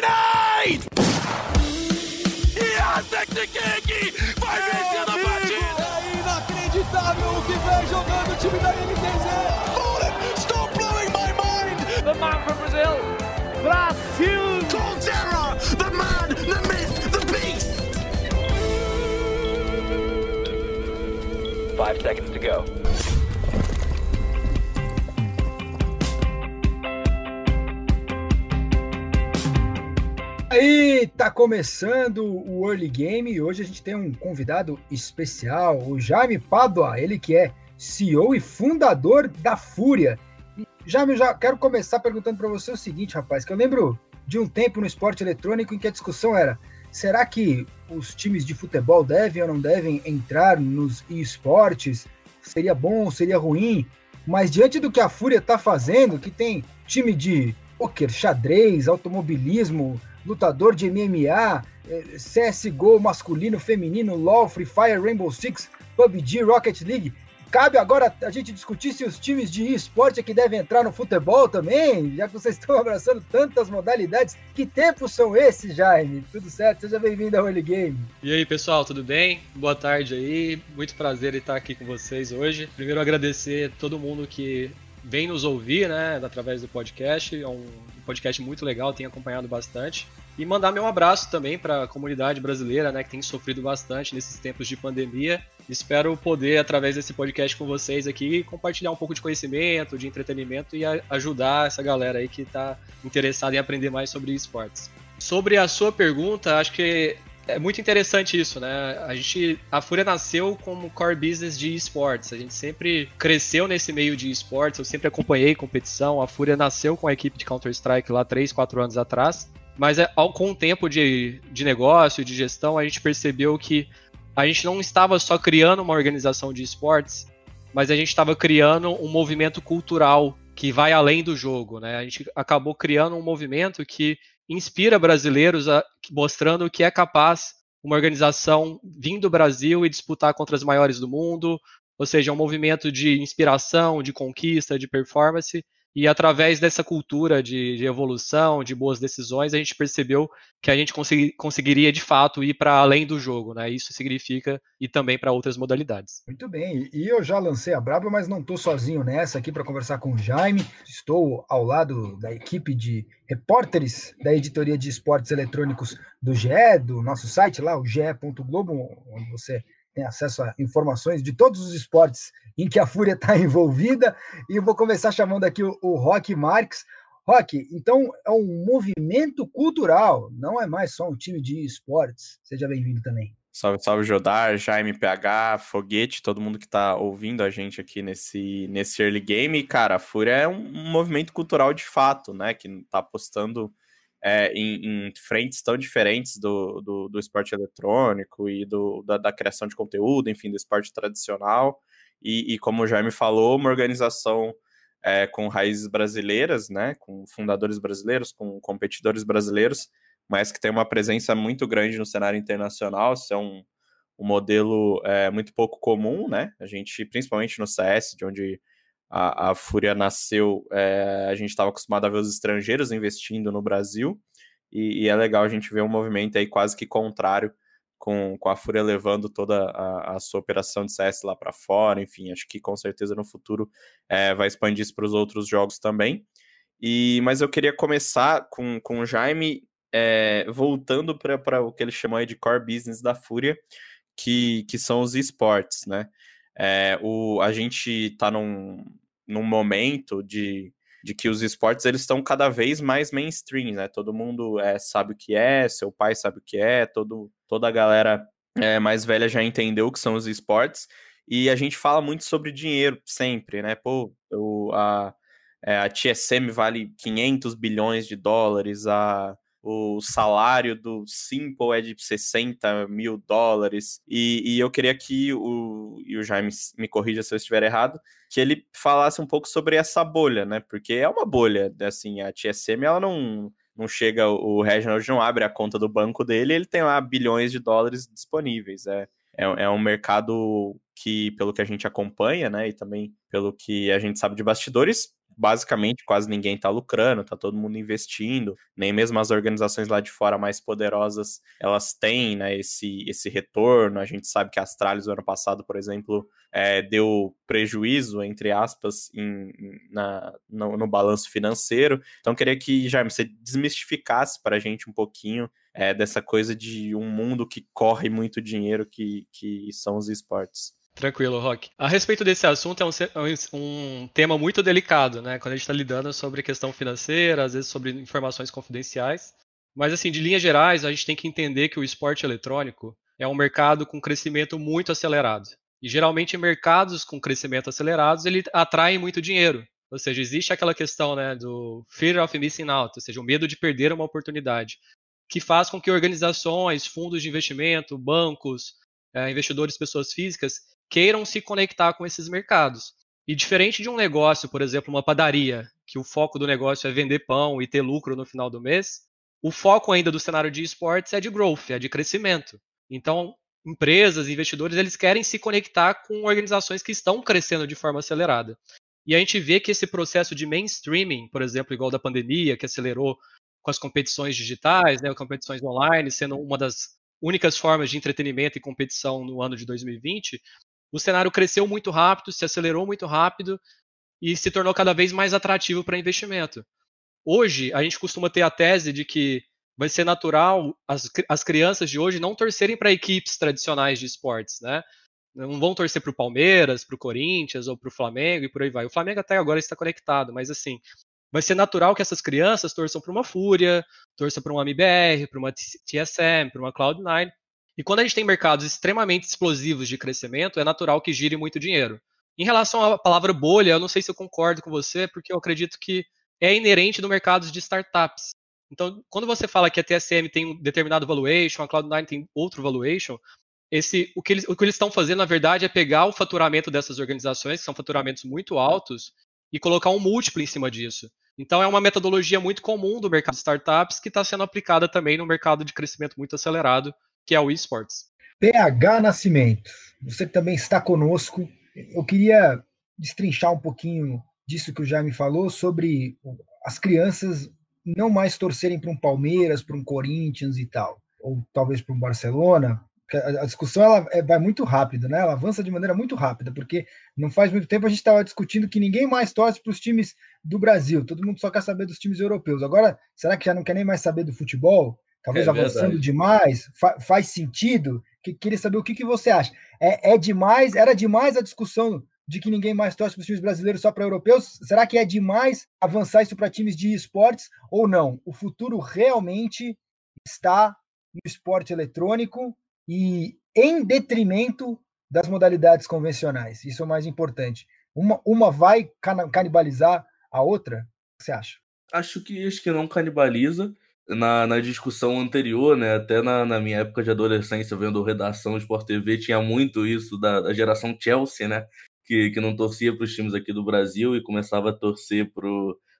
Grenade! Yes, Vai vencer a partida! É inacreditável o que vem jogando o time da NTZ! Stop blowing my mind! The man from Brazil, Brasil! Coldzera, the man, the myth, the beast! Five seconds to go. Aí, tá começando o Early Game e hoje a gente tem um convidado especial, o Jaime Padua, ele que é CEO e fundador da Fúria. Jaime, já quero começar perguntando para você o seguinte, rapaz, que eu lembro de um tempo no esporte eletrônico em que a discussão era: será que os times de futebol devem ou não devem entrar nos esportes? Seria bom, seria ruim? Mas diante do que a Fúria está fazendo, que tem time de poker, xadrez, automobilismo, lutador de MMA, eh, CSGO masculino, feminino, LoL, Free Fire, Rainbow Six, PUBG, Rocket League. Cabe agora a gente discutir se os times de esporte é que devem entrar no futebol também, já que vocês estão abraçando tantas modalidades. Que tempos são esses, Jaime? Tudo certo? Seja bem-vindo ao Early Game. E aí, pessoal, tudo bem? Boa tarde aí. Muito prazer estar aqui com vocês hoje. Primeiro agradecer todo mundo que vem nos ouvir, né, através do podcast. É um podcast muito legal, tenho acompanhado bastante. E mandar meu abraço também para a comunidade brasileira, né, que tem sofrido bastante nesses tempos de pandemia. Espero poder, através desse podcast com vocês aqui, compartilhar um pouco de conhecimento, de entretenimento e ajudar essa galera aí que está interessada em aprender mais sobre esportes. Sobre a sua pergunta, acho que é muito interessante isso, né? A gente, a Fúria nasceu como core business de esportes. A gente sempre cresceu nesse meio de esportes. Eu sempre acompanhei competição. A Fúria nasceu com a equipe de Counter Strike lá 3, 4 anos atrás. Mas é, ao, com o tempo de, de negócio, de gestão, a gente percebeu que a gente não estava só criando uma organização de esportes, mas a gente estava criando um movimento cultural que vai além do jogo, né? A gente acabou criando um movimento que inspira brasileiros a, mostrando que é capaz uma organização vir do Brasil e disputar contra as maiores do mundo, ou seja, um movimento de inspiração, de conquista, de performance, e através dessa cultura de, de, evolução, de boas decisões, a gente percebeu que a gente consegui, conseguiria de fato ir para além do jogo, né? Isso significa ir também para outras modalidades. Muito bem, e eu já lancei a braba, mas não estou sozinho nessa aqui para conversar com o Jaime. Estou ao lado da equipe de repórteres da editoria de esportes eletrônicos do GE, do nosso site lá, o ge.globo, onde você tem acesso a informações de todos os esportes em que a Fúria está envolvida. E vou começar chamando aqui o, o Rock Marques. Rock, então é um movimento cultural, não é mais só um time de esportes. Seja bem-vindo também. Salve, salve, Jodar, Jaime PH, Foguete, todo mundo que está ouvindo a gente aqui nesse, nesse early game. Cara, a Fúria é um movimento cultural de fato, né? Que está apostando é, em, em, frentes tão diferentes do, do, do esporte eletrônico e do, da, da, criação de conteúdo, enfim, do esporte tradicional. E, e como o Jaime falou, uma organização é, com raízes brasileiras, né, com fundadores brasileiros, com competidores brasileiros, mas que tem uma presença muito grande no cenário internacional. Isso é um, um modelo é, muito pouco comum, né? A gente, principalmente no CS, de onde a, a Fúria nasceu, é, a gente estava acostumado a ver os estrangeiros investindo no Brasil, e, e, é legal a gente ver um movimento aí quase que contrário, com, com a Fúria levando toda a, a sua operação de CS lá para fora, enfim, acho que com certeza no futuro é, vai expandir isso para os outros jogos também. E, mas eu queria começar com, com o Jaime é, voltando para o que ele chamou de core business da Fúria, que, que são os esportes, né? É, o, a gente está num, num momento de, de que os esportes eles estão cada vez mais mainstream, né? Todo mundo é, sabe o que é, seu pai sabe o que é, todo, toda a galera é, mais velha já entendeu o que são os esportes. E a gente fala muito sobre dinheiro sempre, né? Pô, eu, a, é, a TSM vale 500 bilhões de dólares, a, o salário do Simple é de 60 mil dólares, e, e eu queria que o, e o Jaime me corrija se eu estiver errado, que ele falasse um pouco sobre essa bolha, né? Porque é uma bolha, assim, a TSM, ela não, não chega, o Reginald não abre a conta do banco dele, ele tem lá bilhões de dólares disponíveis, é, é, é um mercado que, pelo que a gente acompanha, né, e também pelo que a gente sabe de bastidores, basicamente quase ninguém está lucrando, está todo mundo investindo, nem mesmo as organizações lá de fora mais poderosas, elas têm né, esse, esse retorno. A gente sabe que a Astralis, no ano passado, por exemplo, é, deu prejuízo, entre aspas, em, na, no, no, balanço financeiro. Então, queria que, Jaime, você desmistificasse para a gente um pouquinho é, dessa coisa de um mundo que corre muito dinheiro, que, que são os esportes. Tranquilo, Rock. A respeito desse assunto, é um, é um tema muito delicado, né? Quando a gente está lidando sobre questão financeira, às vezes sobre informações confidenciais. Mas, assim, de linhas gerais, a gente tem que entender que o esporte eletrônico é um mercado com crescimento muito acelerado. E, geralmente, mercados com crescimento acelerados, ele atraem muito dinheiro. Ou seja, existe aquela questão né, do fear of missing out, ou seja, o medo de perder uma oportunidade, que faz com que organizações, fundos de investimento, bancos, investidores, pessoas físicas, queiram se conectar com esses mercados. E diferente de um negócio, por exemplo, uma padaria, que o foco do negócio é vender pão e ter lucro no final do mês, o foco ainda do cenário de esportes é de growth, é de crescimento. Então, empresas, investidores, eles querem se conectar com organizações que estão crescendo de forma acelerada. E a gente vê que esse processo de mainstreaming, por exemplo, igual da pandemia, que acelerou com as competições digitais, né, competições online, sendo uma das únicas formas de entretenimento e competição no ano de 2020, o cenário cresceu muito rápido, se acelerou muito rápido e se tornou cada vez mais atrativo para investimento. Hoje, a gente costuma ter a tese de que vai ser natural as, as crianças de hoje não torcerem para equipes tradicionais de esportes, né? Não vão torcer para o Palmeiras, para o Corinthians ou para o Flamengo e por aí vai. O Flamengo até agora está conectado, mas assim, vai ser natural que essas crianças torçam para uma Fúria, torçam para uma MBR, para uma TSM, para uma Cloud9, e quando a gente tem mercados extremamente explosivos de crescimento, é natural que gire muito dinheiro. Em relação à palavra bolha, eu não sei se eu concordo com você, porque eu acredito que é inerente no mercado de startups. Então, quando você fala que a TSM tem um determinado valuation, a Cloud9 tem outro valuation, esse, o, que eles, o que eles estão fazendo, na verdade, é pegar o faturamento dessas organizações, que são faturamentos muito altos, e colocar um múltiplo em cima disso. Então, é uma metodologia muito comum do mercado de startups que está sendo aplicada também no mercado de crescimento muito acelerado, que é o esportes. PH Nascimento, você também está conosco. Eu queria destrinchar um pouquinho disso que o Jaime falou sobre as crianças não mais torcerem para um Palmeiras, para um Corinthians e tal, ou talvez para um Barcelona. A discussão ela é, vai muito rápido, né? Ela avança de maneira muito rápida, porque não faz muito tempo a gente estava discutindo que ninguém mais torce para os times do Brasil, todo mundo só quer saber dos times europeus. Agora, será que já não quer nem mais saber do futebol? talvez é avançando verdade. demais, fa faz sentido? Que, queria saber o que, que você acha. É, é demais, era demais a discussão de que ninguém mais torce para os times brasileiros só para europeus? Será que é demais avançar isso para times de esportes ou não? O futuro realmente está no esporte eletrônico e em detrimento das modalidades convencionais. Isso é o mais importante. Uma, uma vai canibalizar a outra? O que você acha? Acho que acho que não canibaliza na, na discussão anterior, né, até na, na minha época de adolescência, vendo redação Sport TV, tinha muito isso da, da geração Chelsea, né, que, que não torcia para os times aqui do Brasil e começava a torcer para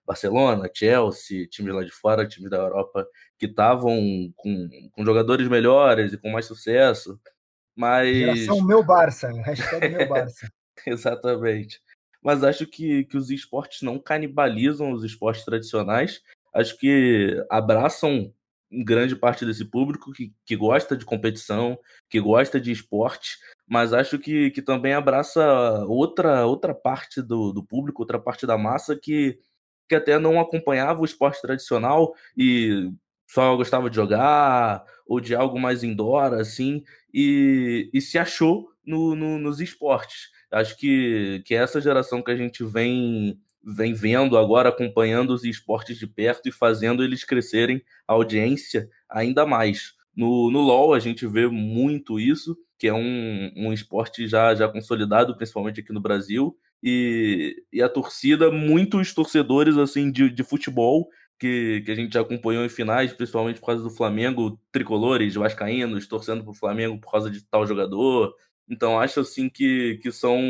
Barcelona, Chelsea, times lá de fora, times da Europa, que estavam com, com jogadores melhores e com mais sucesso. Mas. Geração meu Barça, hashtag meu Barça. Exatamente. Mas acho que, que os esportes não canibalizam os esportes tradicionais acho que abraçam grande parte desse público que, que gosta de competição, que gosta de esporte, mas acho que, que também abraça outra, outra parte do, do público, outra parte da massa que, que até não acompanhava o esporte tradicional e só gostava de jogar ou de algo mais indoor, assim, e, e se achou no, no, nos esportes. Acho que, que essa geração que a gente vem vem vendo agora, acompanhando os esportes de perto e fazendo eles crescerem a audiência ainda mais. No, no LoL a gente vê muito isso, que é um, um esporte já, já consolidado, principalmente aqui no Brasil, e, e a torcida, muitos torcedores assim de, de futebol que, que a gente já acompanhou em finais, principalmente por causa do Flamengo, tricolores, vascaínos, torcendo para o Flamengo por causa de tal jogador. Então acho assim que, que são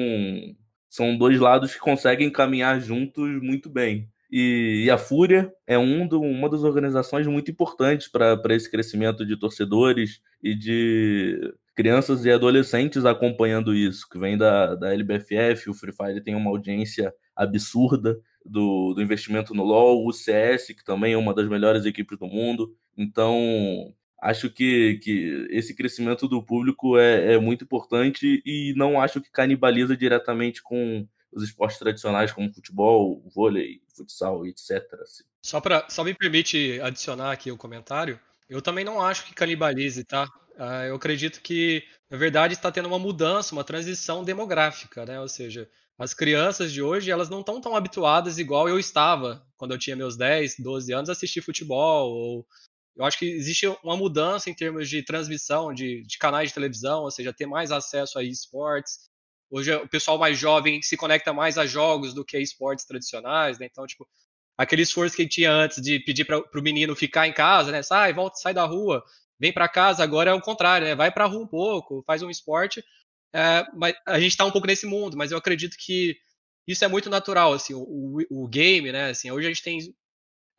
são dois lados que conseguem caminhar juntos muito bem. E, e a Fúria é um do, uma das organizações muito importantes para esse crescimento de torcedores e de crianças e adolescentes acompanhando isso, que vem da, da LBFF, o Free Fire tem uma audiência absurda do, do investimento no LoL, o CS, que também é uma das melhores equipes do mundo. Então, acho que, que esse crescimento do público é, é muito importante e não acho que canibaliza diretamente com os esportes tradicionais como futebol, vôlei, futsal, etc. Assim. Só, pra, só me permite adicionar aqui o comentário. Eu também não acho que canibalize, tá? Uh, eu acredito que, na verdade, está tendo uma mudança, uma transição demográfica, né? Ou seja, as crianças de hoje, elas não estão tão habituadas igual eu estava quando eu tinha meus 10, 12 anos a assistir futebol. Ou... Eu acho que existe uma mudança em termos de transmissão de, de canais de televisão, ou seja, ter mais acesso a esportes. Hoje o pessoal mais jovem se conecta mais a jogos do que a esportes tradicionais, né? Então, tipo, aquele esforço que tinha antes de pedir para o menino ficar em casa, né? Sai, volta, sai da rua, vem para casa. Agora é o contrário, né? Vai para rua um pouco, faz um esporte. É, mas a gente está um pouco nesse mundo, mas eu acredito que isso é muito natural, assim, o, o game, né? Assim, hoje a gente tem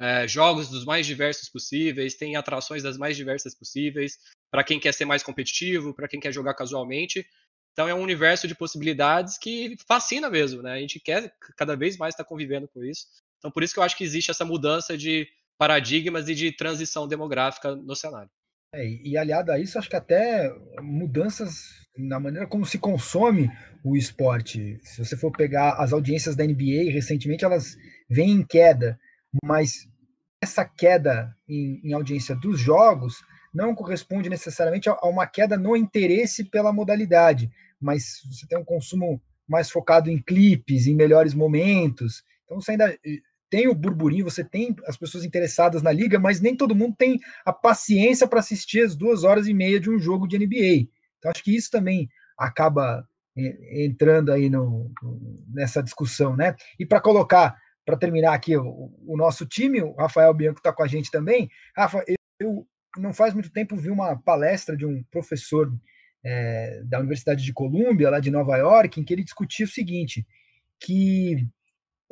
é, jogos dos mais diversos possíveis, tem atrações das mais diversas possíveis, para quem quer ser mais competitivo, para quem quer jogar casualmente. Então é um universo de possibilidades que fascina mesmo, né? A gente quer cada vez mais estar tá convivendo com isso. Então por isso que eu acho que existe essa mudança de paradigmas e de transição demográfica no cenário. É, e aliado a isso, acho que até mudanças na maneira como se consome o esporte. Se você for pegar as audiências da NBA, recentemente elas vêm em queda, mas essa queda em, em audiência dos jogos não corresponde necessariamente a, a uma queda no interesse pela modalidade, mas você tem um consumo mais focado em clipes, em melhores momentos. Então você ainda eh, tem o burburinho, você tem as pessoas interessadas na liga, mas nem todo mundo tem a paciência para assistir as duas horas e meia de um jogo de NBA. Então acho que isso também acaba eh, entrando aí no, nessa discussão, né? E para colocar, para terminar aqui o, o, nosso time, o Rafael Bianco está com a gente também. Rafa, eu, eu não faz muito tempo vi uma palestra de um professor é, da Universidade de Colômbia, lá de Nova York, em que ele discutia o seguinte, que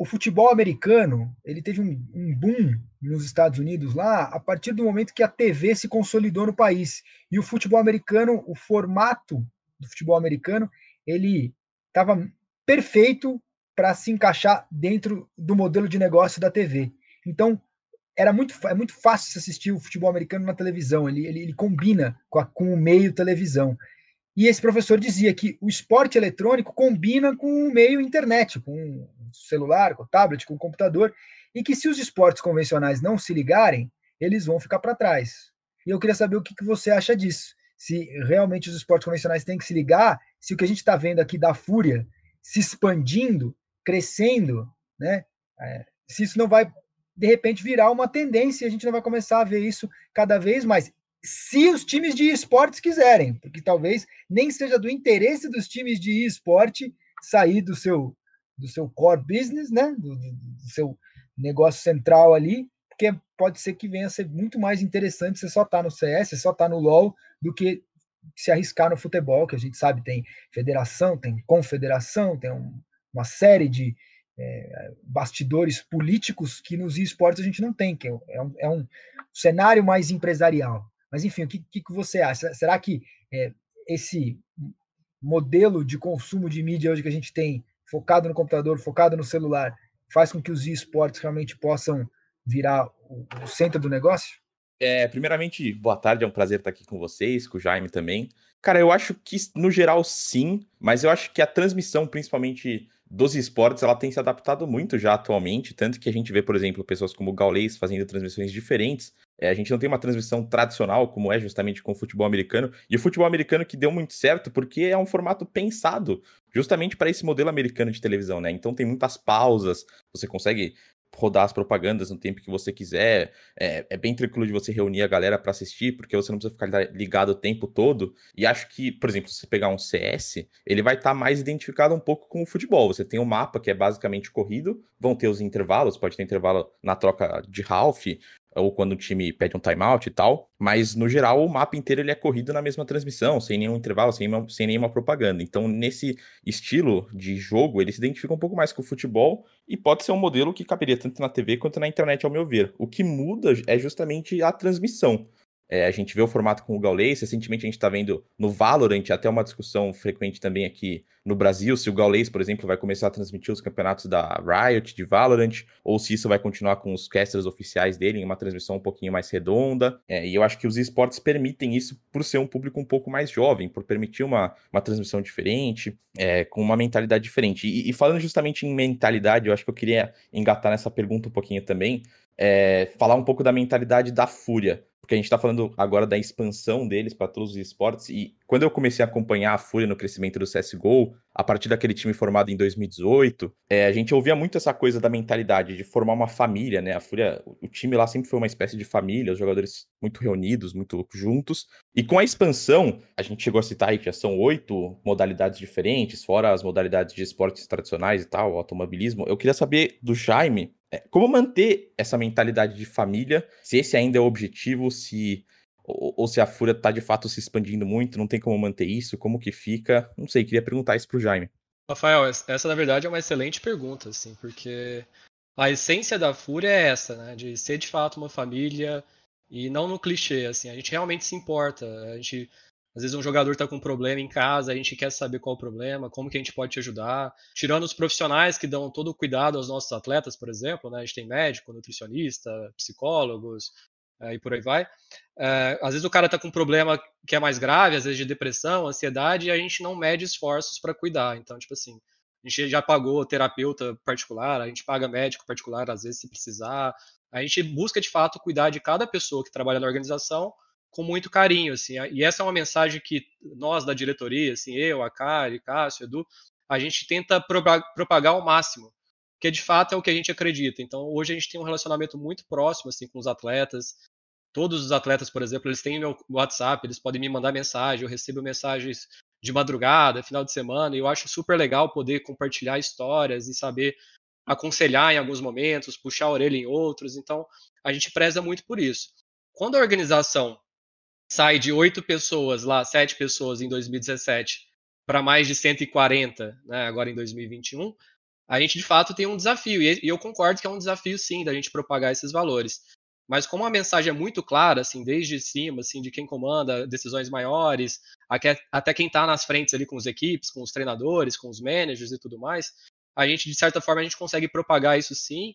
o futebol americano ele teve um, um, boom nos Estados Unidos lá a partir do momento que a TV se consolidou no país. E o futebol americano o formato do futebol americano ele estava perfeito para se encaixar dentro do modelo de negócio da TV então era muito é muito fácil assistir o futebol americano na televisão ele, ele, ele combina com, a, com o meio televisão e esse professor dizia que o esporte eletrônico combina com o meio internet, com o celular, com o tablet, com o computador, e que se os esportes convencionais não se ligarem, eles vão ficar para trás. E eu queria saber o que, que você acha disso. Se realmente os esportes convencionais têm que se ligar, se o que a gente está vendo aqui da fúria se expandindo, crescendo, né? É, se isso não vai, de repente, virar uma tendência, a gente não vai começar a ver isso cada vez mais se os times de esportes quiserem, porque talvez nem seja do interesse dos times de esporte sair do seu do seu core business, né, do, do, seu negócio central ali, porque pode ser que venha a ser muito mais interessante você só estar tá no CS, só estar tá no LoL, do que se arriscar no futebol, que a gente sabe tem federação, tem confederação, tem um, uma série de é, bastidores políticos que nos esportes a gente não tem, que é um, é um cenário mais empresarial. Mas, enfim, o que, que, você acha? Será que é, esse modelo de consumo de mídia hoje que a gente tem, focado no computador, focado no celular, faz com que os esportes realmente possam virar o, o centro do negócio? É, primeiramente, boa tarde, é um prazer estar aqui com vocês, com o Jaime também. Cara, eu acho que no geral sim, mas eu acho que a transmissão, principalmente dos esportes, ela tem se adaptado muito já atualmente, tanto que a gente vê, por exemplo, pessoas como o Gaules fazendo transmissões diferentes. É, a gente não tem uma transmissão tradicional, como é justamente com o futebol americano, e o futebol americano que deu muito certo, porque é um formato pensado justamente para esse modelo americano de televisão, né? Então tem muitas pausas, você consegue rodar as propagandas no tempo que você quiser. É, é bem tranquilo de você reunir a galera para assistir, porque você não precisa ficar ligado o tempo todo. E acho que, por exemplo, se você pegar um CS, ele vai estar tá mais identificado um pouco com o futebol. Você tem um mapa que é basicamente corrido, vão ter os intervalos, pode ter intervalo na troca de half, ou quando o time pede um timeout e tal, mas no geral o mapa inteiro ele é corrido na mesma transmissão, sem nenhum intervalo, sem, sem nenhuma propaganda. Então, nesse estilo de jogo, ele se identifica um pouco mais com o futebol e pode ser um modelo que caberia tanto na TV quanto na internet, ao meu ver. O que muda é justamente a transmissão. É, a gente vê o formato com o Gaules, recentemente a gente está vendo no Valorant até uma discussão frequente também aqui no Brasil, se o Gaules, por exemplo, vai começar a transmitir os campeonatos da Riot de Valorant, ou se isso vai continuar com os casters oficiais dele em uma transmissão um pouquinho mais redonda. É, e eu acho que os esportes permitem isso por ser um público um pouco mais jovem, por permitir uma, uma transmissão diferente, é, com uma mentalidade diferente. E, e falando justamente em mentalidade, eu acho que eu queria engatar nessa pergunta um pouquinho também, é, falar um pouco da mentalidade da Fúria porque a gente está falando agora da expansão deles para todos os esportes, e quando eu comecei a acompanhar a Fúria no crescimento do CSGO, a partir daquele time formado em 2018, é, a gente ouvia muito essa coisa da mentalidade de formar uma família, né? A Fúria, o time lá sempre foi uma espécie de família, os jogadores muito reunidos, muito juntos, e com a expansão, a gente chegou a citar aí que já são oito modalidades diferentes, fora as modalidades de esportes tradicionais e tal, automobilismo, eu queria saber do Jaime é, como manter essa mentalidade de família, se esse ainda é o objetivo, se ou, ou se a Fúria está de fato se expandindo muito, não tem como manter isso, como que fica? Não sei, queria perguntar isso pro Jaime. Rafael, essa na verdade é uma excelente pergunta, assim, porque a essência da Fúria é essa, né, de ser de fato uma família e não no clichê, assim, a gente realmente se importa, a gente às vezes um jogador está com um problema em casa, a gente quer saber qual o problema, como que a gente pode te ajudar. Tirando os profissionais que dão todo o cuidado aos nossos atletas, por exemplo, né? a gente tem médico, nutricionista, psicólogos e por aí vai. É, às vezes o cara está com um problema que é mais grave, às vezes de depressão, ansiedade, e a gente não mede esforços para cuidar. Então, tipo assim, a gente já pagou terapeuta particular, a gente paga médico particular às vezes se precisar. A gente busca de fato cuidar de cada pessoa que trabalha na organização com muito carinho, assim. E essa é uma mensagem que nós da diretoria, assim, eu, a Kari, Cássio, Edu, a gente tenta propagar ao máximo, porque de fato é o que a gente acredita. Então, hoje a gente tem um relacionamento muito próximo, assim, com os atletas. Todos os atletas, por exemplo, eles têm meu WhatsApp, eles podem me mandar mensagem, eu recebo mensagens de madrugada, final de semana, e eu acho super legal poder compartilhar histórias e saber aconselhar em alguns momentos, puxar a orelha em outros. Então, a gente preza muito por isso. Quando a organização sai de oito pessoas lá, sete pessoas em 2017, para mais de 140, né, agora em 2021, a gente de fato tem um desafio. E eu concordo que é um desafio sim da gente propagar esses valores. Mas como a mensagem é muito clara, assim, desde cima, assim, de quem comanda decisões maiores, até quem está nas frentes ali com as equipes, com os treinadores, com os managers e tudo mais, a gente, de certa forma, a gente consegue propagar isso sim.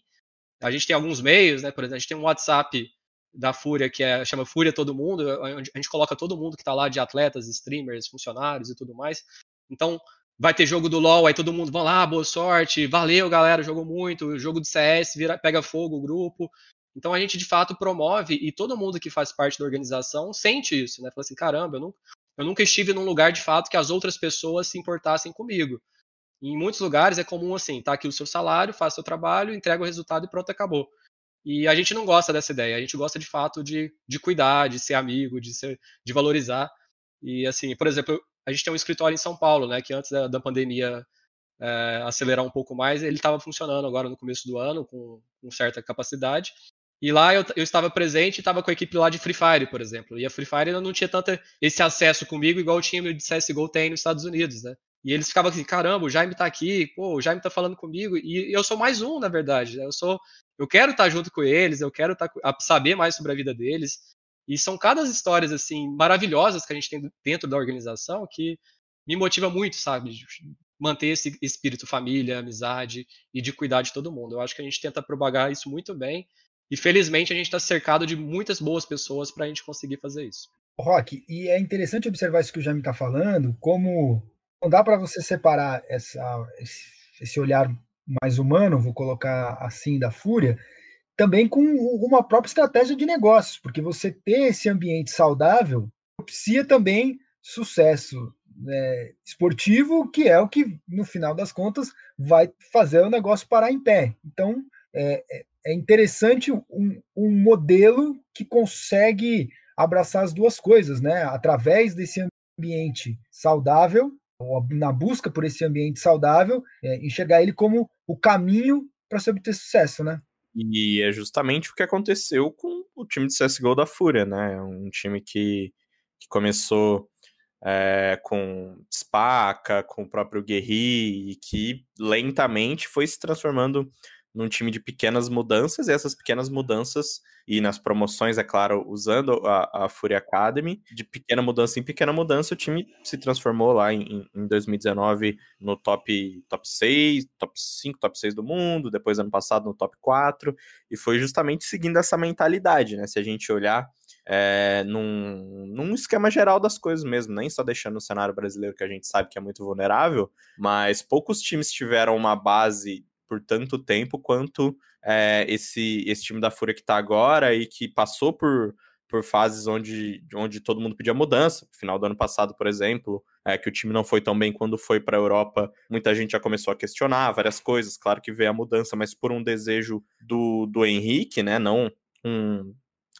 A gente tem alguns meios, né? Por exemplo, a gente tem um WhatsApp da Fúria, que é, chama Fúria Todo Mundo, onde a gente coloca todo mundo que está lá de atletas, streamers, funcionários e tudo mais. Então, vai ter jogo do LoL, aí todo mundo vai lá, boa sorte, valeu galera, jogou muito, jogo de CS, vira, pega fogo o grupo. Então a gente de fato promove e todo mundo que faz parte da organização sente isso, né? Fala assim, caramba, eu nunca, eu nunca estive num lugar de fato que as outras pessoas se importassem comigo. Em muitos lugares é comum assim, tá aqui o seu salário, faz seu trabalho, entrega o resultado e pronto, acabou. E a gente não gosta dessa ideia. A gente gosta de fato de, de cuidar, de ser amigo, de, ser, de valorizar. E assim, por exemplo, a gente tem um escritório em São Paulo, né? Que antes da, da pandemia é, acelerar um pouco mais, ele estava funcionando agora no começo do ano com, com certa capacidade. E lá eu, eu estava presente e estava com a equipe lá de Free Fire, por exemplo. E a Free Fire não tinha tanto esse acesso comigo igual o time de CSGO tem nos Estados Unidos, né? E eles ficavam assim, caramba, o Jaime tá aqui, pô, o Jaime tá falando comigo. E eu sou mais um, na verdade. Né? Eu sou eu quero estar junto com eles, eu quero estar, saber mais sobre a vida deles. E são cada histórias assim maravilhosas que a gente tem dentro da organização que me motiva muito, sabe? Manter esse espírito família, amizade e de cuidar de todo mundo. Eu acho que a gente tenta propagar isso muito bem. E felizmente a gente está cercado de muitas boas pessoas para a gente conseguir fazer isso. Rock, e é interessante observar isso que o Jaime está falando, como não dá para você separar essa, esse olhar mais humano, vou colocar assim, da Fúria, também com uma própria estratégia de negócios, porque você ter esse ambiente saudável propicia também sucesso né, esportivo, que é o que, no final das contas, vai fazer o negócio parar em pé. Então, é, é, é interessante um, um modelo que consegue abraçar as duas coisas, né? Através desse ambiente saudável, na busca por esse ambiente saudável, é, enxergar ele como o caminho para se obter sucesso, né? E é justamente o que aconteceu com o time de CSGO da Fúria, né? Um time que, que começou é, com Spaca, com o próprio Guerri, e que lentamente foi se transformando num time de pequenas mudanças, e essas pequenas mudanças, e nas promoções, é claro, usando a, a Fury Academy, de pequena mudança em pequena mudança, o time se transformou lá em, em 2019 no top, top 6, top 5, top 6 do mundo, depois ano passado no top 4, e foi justamente seguindo essa mentalidade, né? Se a gente olhar é, num, num esquema geral das coisas mesmo, nem só deixando o cenário brasileiro que a gente sabe que é muito vulnerável, mas poucos times tiveram uma base por tanto tempo quanto é, esse, esse time da Fúria que está agora e que passou por, por fases onde, onde todo mundo pedia mudança. No final do ano passado, por exemplo, é, que o time não foi tão bem quando foi para a Europa, muita gente já começou a questionar várias coisas. Claro que veio a mudança, mas por um desejo do, do Henrique, né? Não um,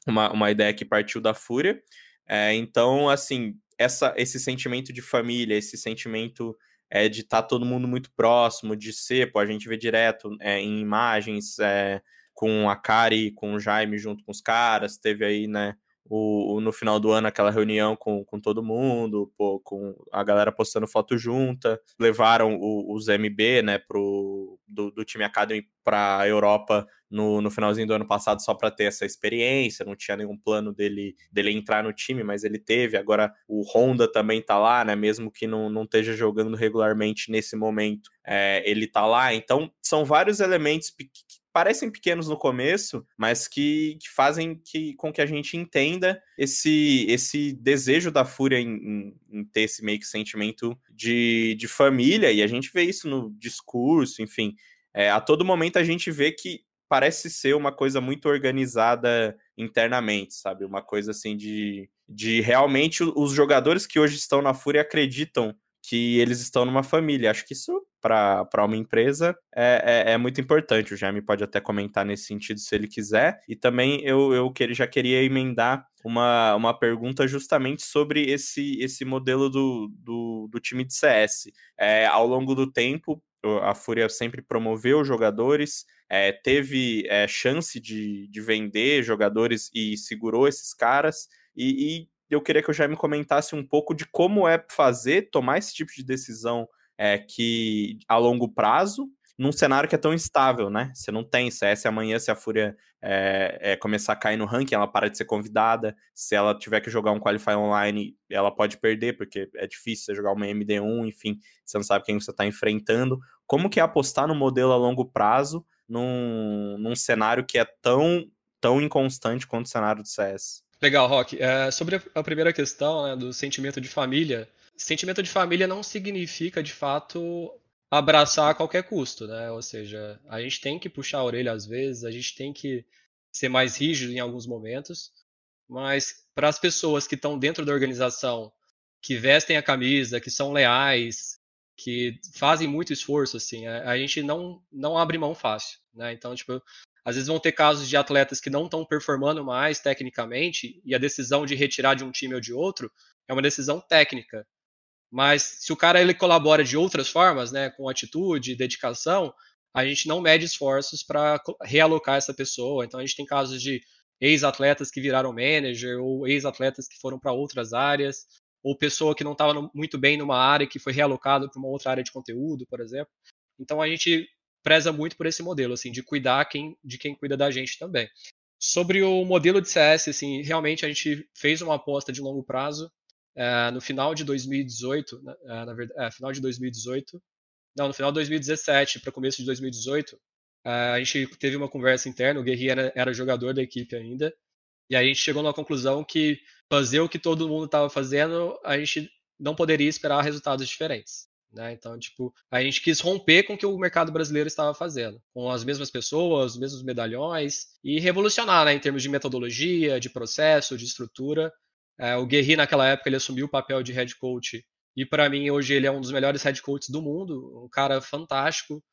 uma, uma ideia que partiu da Fúria. É, então, assim, essa, esse sentimento de família, esse sentimento é, de estar tá todo mundo muito próximo, de ser, pô, a gente vê direto é, em imagens é, com a Kari, com o Jaime junto com os caras, teve aí, né, o, no final do ano aquela reunião com, com todo mundo, pô, com a galera postando foto junta, levaram o, os MB, né, pro, do, do time Academy para Europa no, no finalzinho do ano passado só para ter essa experiência, não tinha nenhum plano dele, dele entrar no time, mas ele teve. Agora o Honda também tá lá, né? Mesmo que não, não esteja jogando regularmente nesse momento, é, ele tá lá. Então são vários elementos que parecem pequenos no começo, mas que, que fazem que, com que a gente entenda esse, esse desejo da Fúria em, em, em, ter esse meio que sentimento de, de família, e a gente vê isso no discurso, enfim. É, a todo momento a gente vê que parece ser uma coisa muito organizada internamente, sabe? Uma coisa assim de, de realmente os jogadores que hoje estão na Fúria acreditam que eles estão numa família. Acho que isso, para uma empresa, é, é, é, muito importante. O Jaime pode até comentar nesse sentido se ele quiser. E também eu, eu já queria emendar uma, uma pergunta justamente sobre esse, esse modelo do, do, do time de CS. É, ao longo do tempo, a Fúria sempre promoveu jogadores, é, teve é, chance de, de vender jogadores e segurou esses caras. E, e, eu queria que o Jaime comentasse um pouco de como é fazer, tomar esse tipo de decisão é, que a longo prazo, num cenário que é tão instável, né? Você não tem CS amanhã, se a Fúria é, é, começar a cair no ranking, ela para de ser convidada. Se ela tiver que jogar um Qualify online, ela pode perder, porque é difícil você jogar uma MD1, enfim, você não sabe quem você está enfrentando. Como que é apostar no modelo a longo prazo num, num cenário que é tão, tão inconstante quanto o cenário do CS. Legal, Rock. É, sobre a primeira questão né, do sentimento de família, sentimento de família não significa, de fato, abraçar a qualquer custo, né? Ou seja, a gente tem que puxar a orelha às vezes, a gente tem que ser mais rígido em alguns momentos, mas para as pessoas que estão dentro da organização, que vestem a camisa, que são leais, que fazem muito esforço, assim, a, gente não, não abre mão fácil, né? Então, tipo, às vezes vão ter casos de atletas que não estão performando mais tecnicamente e a decisão de retirar de um time ou de outro é uma decisão técnica. Mas se o cara ele colabora de outras formas, né, com atitude, dedicação, a gente não mede esforços para realocar essa pessoa. Então a gente tem casos de ex-atletas que viraram manager ou ex-atletas que foram para outras áreas ou pessoa que não estava muito bem numa área que foi realocada para uma outra área de conteúdo, por exemplo. Então a gente preza muito por esse modelo, assim, de cuidar quem, de quem cuida da gente também. Sobre o modelo de CS, assim, realmente a gente fez uma aposta de longo prazo é, no final de 2018, é, na verdade, é, final de 2018, não, no final de 2017 para começo de 2018, é, a gente teve uma conversa interna, o Guerri era, era jogador da equipe ainda, e aí a gente chegou na conclusão que fazer o que todo mundo estava fazendo, a gente não poderia esperar resultados diferentes. Né? Então, tipo, a gente quis romper com o que o mercado brasileiro estava fazendo, com as mesmas pessoas, os mesmos medalhões, e revolucionar né, em termos de metodologia, de processo, de estrutura. É, o Guerri, naquela época, ele assumiu o papel de head coach, e para mim, hoje, ele é um dos melhores head coaches do mundo, um cara fantástico,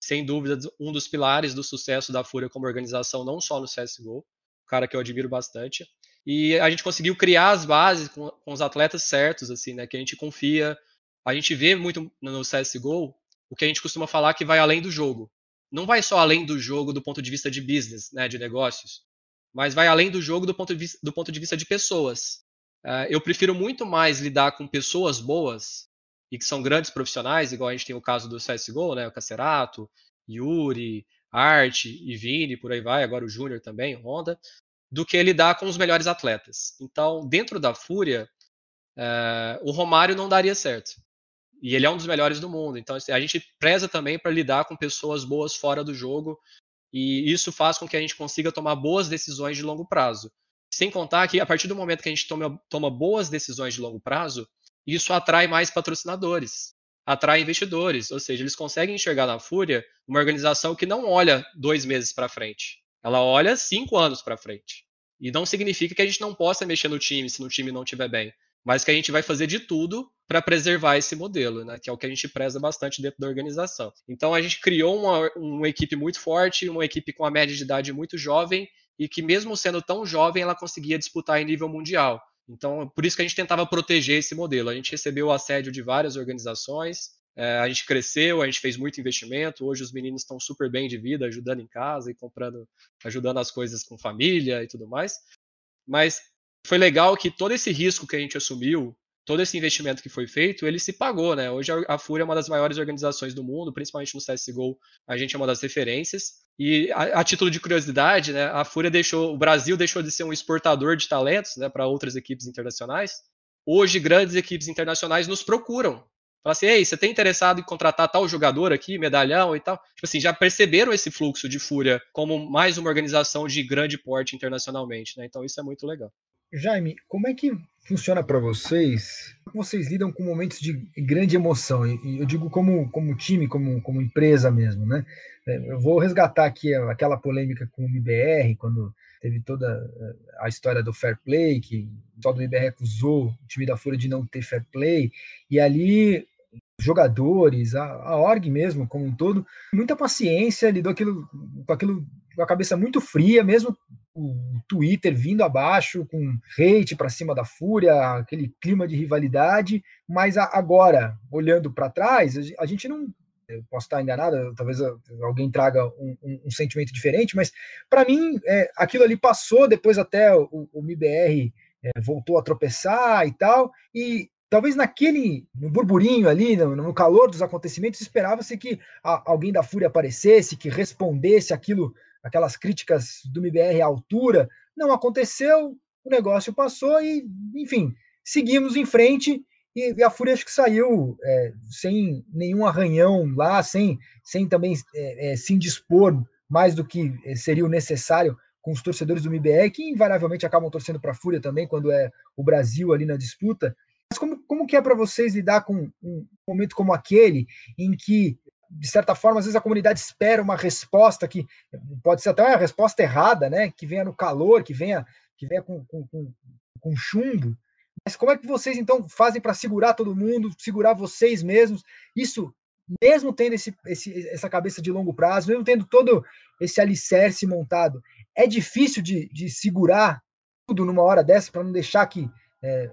sem dúvida, um dos pilares do sucesso da Fúria como organização, não só no CSGO, um cara que eu admiro bastante. E a gente conseguiu criar as bases com, com os atletas certos, assim, né? Que a gente confia. A gente vê muito no CSGO o que a gente costuma falar que vai além do jogo. Não vai só além do jogo do ponto de vista de business, né? De negócios. Mas vai além do jogo do ponto de vista, do ponto de, vista de pessoas. Uh, eu prefiro muito mais lidar com pessoas boas e que são grandes profissionais, igual a gente tem o caso do CSGO, né? O Cacerato, Yuri, Arte e Vini, por aí vai, agora o Júnior também, Honda, do que lidar com os melhores atletas. Então, dentro da Fúria, é, o Romário não daria certo. E ele é um dos melhores do mundo. Então, assim, a gente preza também para lidar com pessoas boas fora do jogo. E isso faz com que a gente consiga tomar boas decisões de longo prazo. Sem contar que, a partir do momento que a gente toma, toma boas decisões de longo prazo, isso atrai mais patrocinadores, atrai investidores. Ou seja, eles conseguem enxergar na Fúria uma organização que não olha dois meses para frente. Ela olha cinco anos para frente. E não significa que a gente não possa mexer no time se no time não estiver bem mas que a gente vai fazer de tudo para preservar esse modelo, né, que é o que a gente preza bastante dentro da organização. Então a gente criou uma, uma equipe muito forte, uma equipe com a média de idade muito jovem e que mesmo sendo tão jovem ela conseguia disputar em nível mundial. Então por isso que a gente tentava proteger esse modelo. A gente recebeu o assédio de várias organizações, é, a gente cresceu, a gente fez muito investimento. Hoje os meninos estão super bem de vida, ajudando em casa e comprando, ajudando as coisas com família e tudo mais. Mas foi legal que todo esse risco que a gente assumiu, todo esse investimento que foi feito, ele se pagou, né? Hoje a Fúria é uma das maiores organizações do mundo, principalmente no CSGO, a gente é uma das referências. E a, a título de curiosidade, né, a Fúria deixou, o Brasil deixou de ser um exportador de talentos, né, para outras equipes internacionais. Hoje grandes equipes internacionais nos procuram Fala assim, ei, você tem interessado em contratar tal jogador aqui, medalhão e tal? Tipo assim, já perceberam esse fluxo de Fúria como mais uma organização de grande porte internacionalmente, né? Então isso é muito legal. Jaime, como é que funciona para vocês? Vocês lidam com momentos de grande emoção? E eu digo como, como time, como, como empresa mesmo, né? É, eu vou resgatar aqui aquela polêmica com o MBR, quando teve toda é, a história do fair play, que o tal do MBR acusou o time da Fúria de não ter fair play, e ali jogadores, a, a org mesmo, como um todo, muita paciência, lidou aquilo, com aquilo com a cabeça muito fria, mesmo o Twitter vindo abaixo, com hate para cima da fúria, aquele clima de rivalidade, mas agora, olhando para trás, a gente não. Eu posso estar enganado, talvez alguém traga um, um, um sentimento diferente, mas para mim é, aquilo ali passou, depois até o, o MBR é, voltou a tropeçar e tal, e talvez naquele no burburinho ali, no, no calor dos acontecimentos, esperava-se que a, alguém da Fúria aparecesse, que respondesse aquilo aquelas críticas do MBR à altura. Não aconteceu, o negócio passou e, enfim, seguimos em frente e a Fúria acho que saiu é, sem nenhum arranhão lá, sem, sem também é, é, se indispor mais do que é, seria o necessário com os torcedores do MBR, que invariavelmente acabam torcendo para a Fúria também, quando é o Brasil ali na disputa. Mas como, como que é para vocês lidar com um momento como aquele, em que de certa forma, às vezes a comunidade espera uma resposta que pode ser até uma resposta errada, né? Que venha no calor, que venha, que venha com, com, com, com chumbo. Mas como é que vocês então fazem para segurar todo mundo, segurar vocês mesmos? Isso, mesmo tendo esse, esse, essa cabeça de longo prazo, mesmo tendo todo esse alicerce montado, é difícil de, de segurar tudo numa hora dessa para não deixar que é,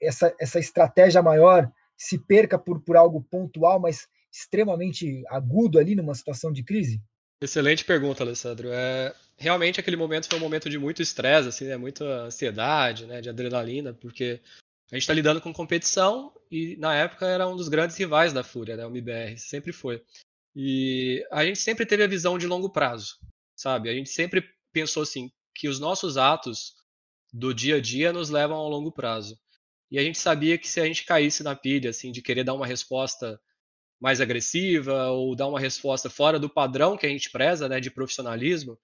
essa, essa estratégia maior se perca por, por algo pontual, mas extremamente agudo ali numa situação de crise? Excelente pergunta, Alessandro. É, realmente aquele momento foi um momento de muito estresse, assim, né? muita ansiedade, né? de adrenalina, porque a gente está lidando com competição e na época era um dos grandes rivais da Fúria, né? o MBR, sempre foi. E a gente sempre teve a visão de longo prazo, sabe? A gente sempre pensou assim que os nossos atos do dia a dia nos levam ao longo prazo. E a gente sabia que se a gente caísse na pilha, assim, de querer dar uma resposta mais agressiva ou dar uma resposta fora do padrão que a gente preza, né, de profissionalismo,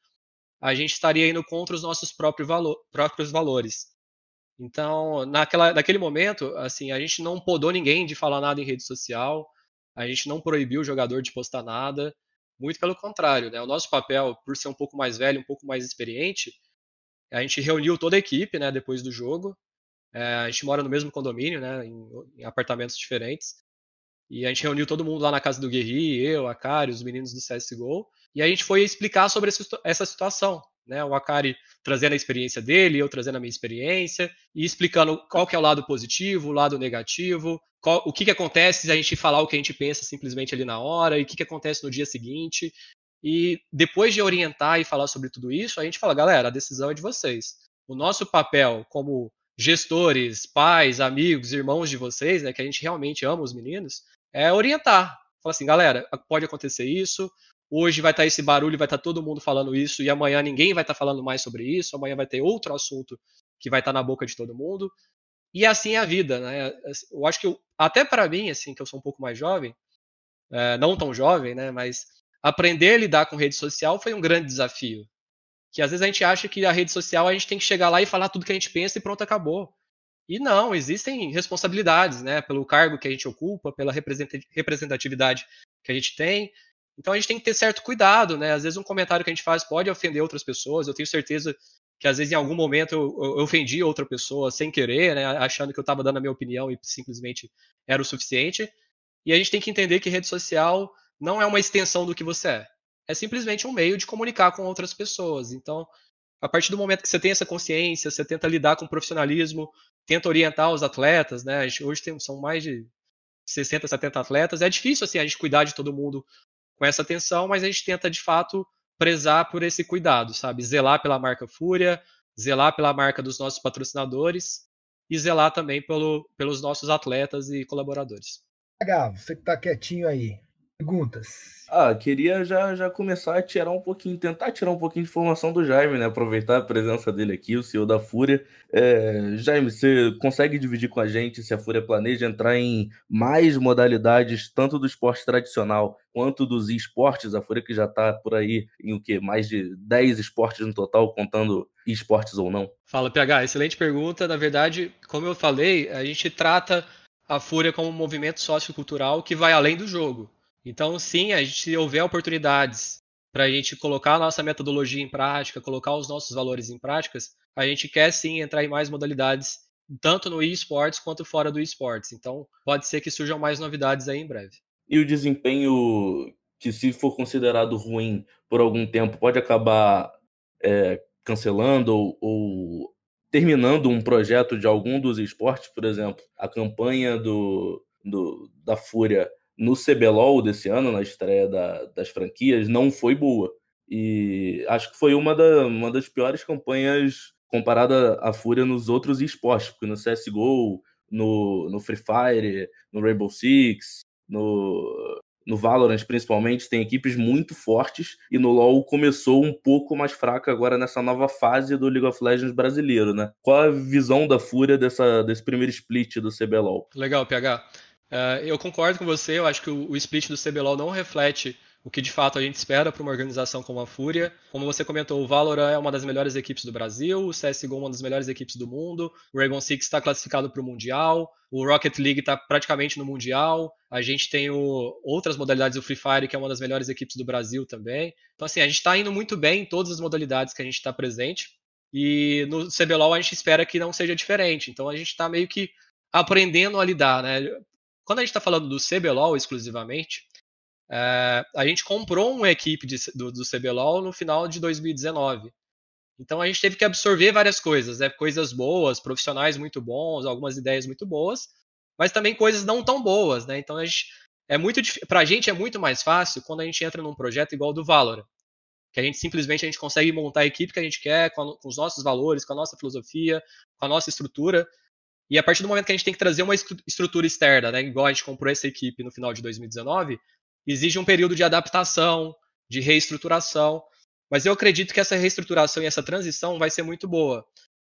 a gente estaria indo contra os nossos próprios, valor, próprios valores. Então, naquela, naquele momento, assim, a gente não podou ninguém de falar nada em rede social, a gente não proibiu o jogador de postar nada, muito pelo contrário, né? O nosso papel, por ser um pouco mais velho, um pouco mais experiente, a gente reuniu toda a equipe, né, depois do jogo. É, a gente mora no mesmo condomínio, né, em, em apartamentos diferentes. E a gente reuniu todo mundo lá na casa do Guerri, eu, Akari, os meninos do CSGO, e a gente foi explicar sobre essa situação. Né? O Akari trazendo a experiência dele, eu trazendo a minha experiência, e explicando qual que é o lado positivo, o lado negativo, qual, o que, que acontece se a gente falar o que a gente pensa simplesmente ali na hora, e o que, que acontece no dia seguinte. E depois de orientar e falar sobre tudo isso, a gente fala, galera, a decisão é de vocês. O nosso papel como gestores, pais, amigos, irmãos de vocês, né, que a gente realmente ama os meninos, é orientar. Fala assim, galera, pode acontecer isso, hoje vai estar tá esse barulho, vai estar tá todo mundo falando isso, e amanhã ninguém vai estar tá falando mais sobre isso, amanhã vai ter outro assunto que vai estar na boca de todo mundo. E assim é a vida, né? Eu acho que eu, até para mim, assim, que eu sou um pouco mais jovem, é, não tão jovem, né? Mas aprender a lidar com rede social foi um grande desafio. Que às vezes a gente acha que a rede social a gente tem que chegar lá e falar tudo que a gente pensa e pronto, acabou. E não, existem responsabilidades, né? Pelo cargo que a gente ocupa, pela representatividade que a gente tem. Então a gente tem que ter certo cuidado, né? Às vezes um comentário que a gente faz pode ofender outras pessoas. Eu tenho certeza que às vezes em algum momento eu, eu ofendi outra pessoa sem querer, né? Achando que eu estava dando a minha opinião e simplesmente era o suficiente. E a gente tem que entender que rede social não é uma extensão do que você é. É simplesmente um meio de comunicar com outras pessoas. Então, a partir do momento que você tem essa consciência, você tenta lidar com profissionalismo, tenta orientar os atletas, né? Hoje tem, são mais de 60, 70 atletas. É difícil assim a gente cuidar de todo mundo com essa atenção, mas a gente tenta de fato prezar por esse cuidado, sabe? Zelar pela marca Fúria, zelar pela marca dos nossos patrocinadores e zelar também pelo, pelos nossos atletas e colaboradores. Legal, você que tá quietinho aí. Perguntas. Ah, queria já, já começar a tirar um pouquinho, tentar tirar um pouquinho de informação do Jaime, né? Aproveitar a presença dele aqui, o CEO da Fúria. É, Jaime, você consegue dividir com a gente se a Fúria planeja entrar em mais modalidades, tanto do esporte tradicional quanto dos esportes? A Fúria que já está por aí em o quê? Mais de 10 esportes no total, contando esportes ou não? Fala, PH, excelente pergunta. Na verdade, como eu falei, a gente trata a Fúria como um movimento sociocultural que vai além do jogo. Então, sim, a gente, se houver oportunidades para a gente colocar a nossa metodologia em prática, colocar os nossos valores em práticas, a gente quer sim entrar em mais modalidades, tanto no esportes quanto fora do esportes. Então, pode ser que surjam mais novidades aí em breve. E o desempenho que, se for considerado ruim por algum tempo, pode acabar é, cancelando ou, ou terminando um projeto de algum dos esportes, por exemplo, a campanha do, do da Fúria no CBLOL desse ano, na estreia da, das franquias, não foi boa. E acho que foi uma, da, uma das piores campanhas comparada à Fúria nos outros esportes, porque no CSGO, no, no Free Fire, no Rainbow Six, no, no Valorant principalmente, tem equipes muito fortes e no LoL começou um pouco mais fraca agora nessa nova fase do League of Legends brasileiro, né? Qual a visão da Fúria dessa, desse primeiro split do CBLOL? Legal, PH. Uh, eu concordo com você, eu acho que o, o split do CBLOL não reflete o que de fato a gente espera para uma organização como a Fúria. Como você comentou, o Valorant é uma das melhores equipes do Brasil, o CSGO é uma das melhores equipes do mundo, o Rainbow Six está classificado para o Mundial, o Rocket League está praticamente no Mundial, a gente tem o, outras modalidades, o Free Fire, que é uma das melhores equipes do Brasil também. Então, assim, a gente está indo muito bem em todas as modalidades que a gente está presente, e no CBLOL a gente espera que não seja diferente. Então, a gente está meio que aprendendo a lidar, né? Quando a gente está falando do CBLOL exclusivamente, é, a gente comprou uma equipe de, do, do CBLOL no final de 2019. Então a gente teve que absorver várias coisas, né? coisas boas, profissionais muito bons, algumas ideias muito boas, mas também coisas não tão boas, né? Então a gente é muito para a gente é muito mais fácil quando a gente entra num projeto igual do Valorant, que a gente simplesmente a gente consegue montar a equipe que a gente quer com, a, com os nossos valores, com a nossa filosofia, com a nossa estrutura, e a partir do momento que a gente tem que trazer uma estrutura externa, né, igual a gente comprou essa equipe no final de 2019, exige um período de adaptação, de reestruturação. Mas eu acredito que essa reestruturação e essa transição vai ser muito boa.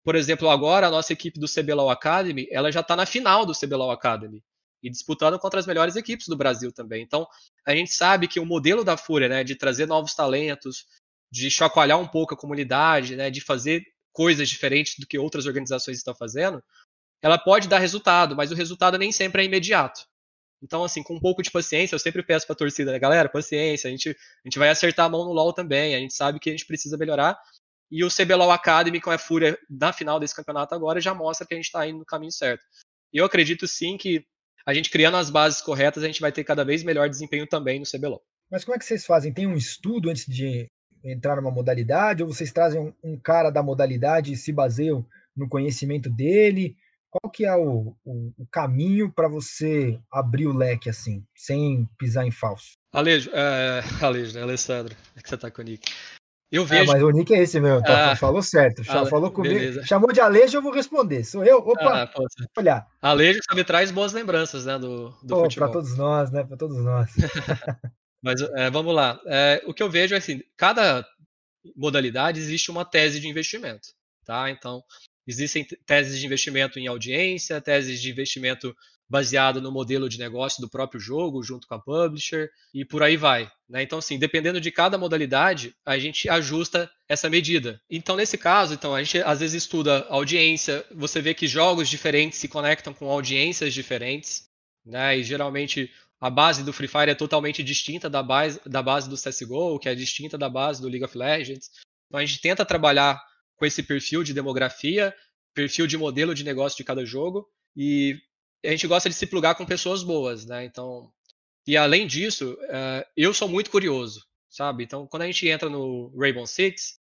Por exemplo, agora a nossa equipe do CBLOL Academy, ela já está na final do CBLOL Academy e disputando contra as melhores equipes do Brasil também. Então, a gente sabe que o modelo da Fúria, né, de trazer novos talentos, de chacoalhar um pouco a comunidade, né, de fazer coisas diferentes do que outras organizações estão fazendo, ela pode dar resultado, mas o resultado nem sempre é imediato. Então, assim, com um pouco de paciência, eu sempre peço para a torcida, né, galera, paciência, a gente, a gente vai acertar a mão no LoL também, a gente sabe que a gente precisa melhorar. E o CBLOL Academy, com a Fúria na final desse campeonato agora, já mostra que a gente está indo no caminho certo. E eu acredito sim que a gente criando as bases corretas, a gente vai ter cada vez melhor desempenho também no CBLOL. Mas como é que vocês fazem? Tem um estudo antes de entrar numa modalidade? Ou vocês trazem um, um cara da modalidade e se baseiam no conhecimento dele? Qual que é o, o, o caminho para você abrir o leque assim, sem pisar em falso? Alejo, é, Alejo, né? Alessandro, é que você tá com o Nick. Eu é, vejo... É, mas o Nick é esse mesmo, tá, ah, falou certo. Ale... falou comigo. Beleza. Chamou de Alejo, eu vou responder. Sou eu. Opa, ah, olhar. Alejo só me traz boas lembranças, né, do, do Pô, futebol. Para todos nós, né? Para todos nós. Mas é, vamos lá. É, o que eu vejo é assim, cada modalidade existe uma tese de investimento, tá? Então, existem teses de investimento em audiência, teses de investimento baseado no modelo de negócio do próprio jogo, junto com a publisher, e por aí vai. Né? Então, assim, dependendo de cada modalidade, a gente ajusta essa medida. Então, nesse caso, então, a gente às vezes estuda audiência, você vê que jogos diferentes se conectam com audiências diferentes, né? E geralmente a base do Free Fire é totalmente distinta da base, da base do CSGO, que é distinta da base do League of Legends. Então a gente tenta trabalhar com esse perfil de demografia, perfil de modelo de negócio de cada jogo, e a gente gosta de se plugar com pessoas boas, né? Então, e além disso, uh, eu sou muito curioso, sabe? Então, quando a gente entra no Rainbow Six,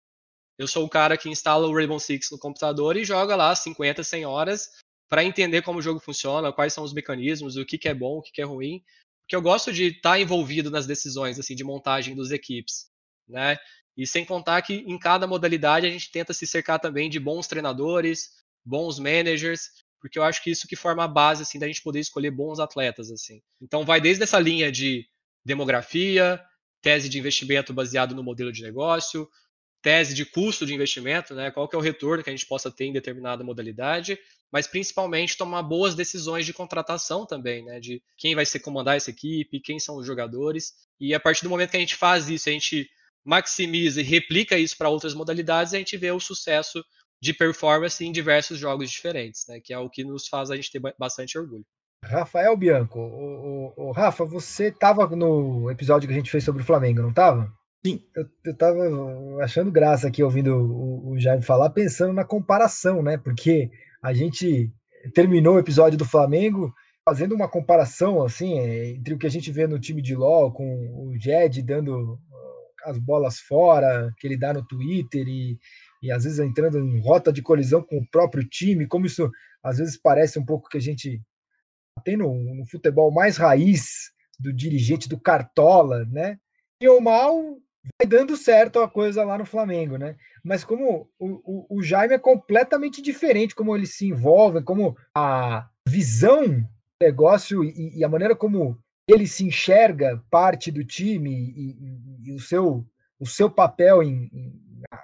eu sou o cara que instala o Rainbow Six no computador e joga lá 50, 100 horas para entender como o jogo funciona, quais são os mecanismos, o que, que é bom, o que, que é ruim, porque eu gosto de estar tá envolvido nas decisões assim de montagem dos equipes, né? E sem contar que em cada modalidade a gente tenta se cercar também de bons treinadores, bons managers, porque eu acho que isso que forma a base assim da gente poder escolher bons atletas assim. Então vai desde essa linha de demografia, tese de investimento baseado no modelo de negócio, tese de custo de investimento, né? Qual que é o retorno que a gente possa ter em determinada modalidade, mas principalmente tomar boas decisões de contratação também, né? De quem vai ser comandar essa equipe, quem são os jogadores. E a partir do momento que a gente faz isso, a gente maximiza e replica isso para outras modalidades, a gente vê o sucesso de performance em diversos jogos diferentes, né? Que é o que nos faz a gente ter bastante orgulho. Rafael Bianco, o, o, o Rafa, você estava no episódio que a gente fez sobre o Flamengo, não estava? Sim. Eu, eu tava achando graça aqui ouvindo o, o Jaime falar, pensando na comparação, né? Porque a gente terminou o episódio do Flamengo fazendo uma comparação assim é, entre o que a gente vê no time de LoL com o Jed dando as bolas fora que ele dá no Twitter e, e às vezes entrando em rota de colisão com o próprio time, como isso às vezes parece um pouco que a gente tem no, no futebol mais raiz do dirigente do Cartola, né? E o mal vai dando certo a coisa lá no Flamengo, né? Mas como o, o, o, Jaime é completamente diferente, como ele se envolve, como a visão negócio e, e a maneira como ele se enxerga parte do time e, e, e o, seu, o seu papel em, em,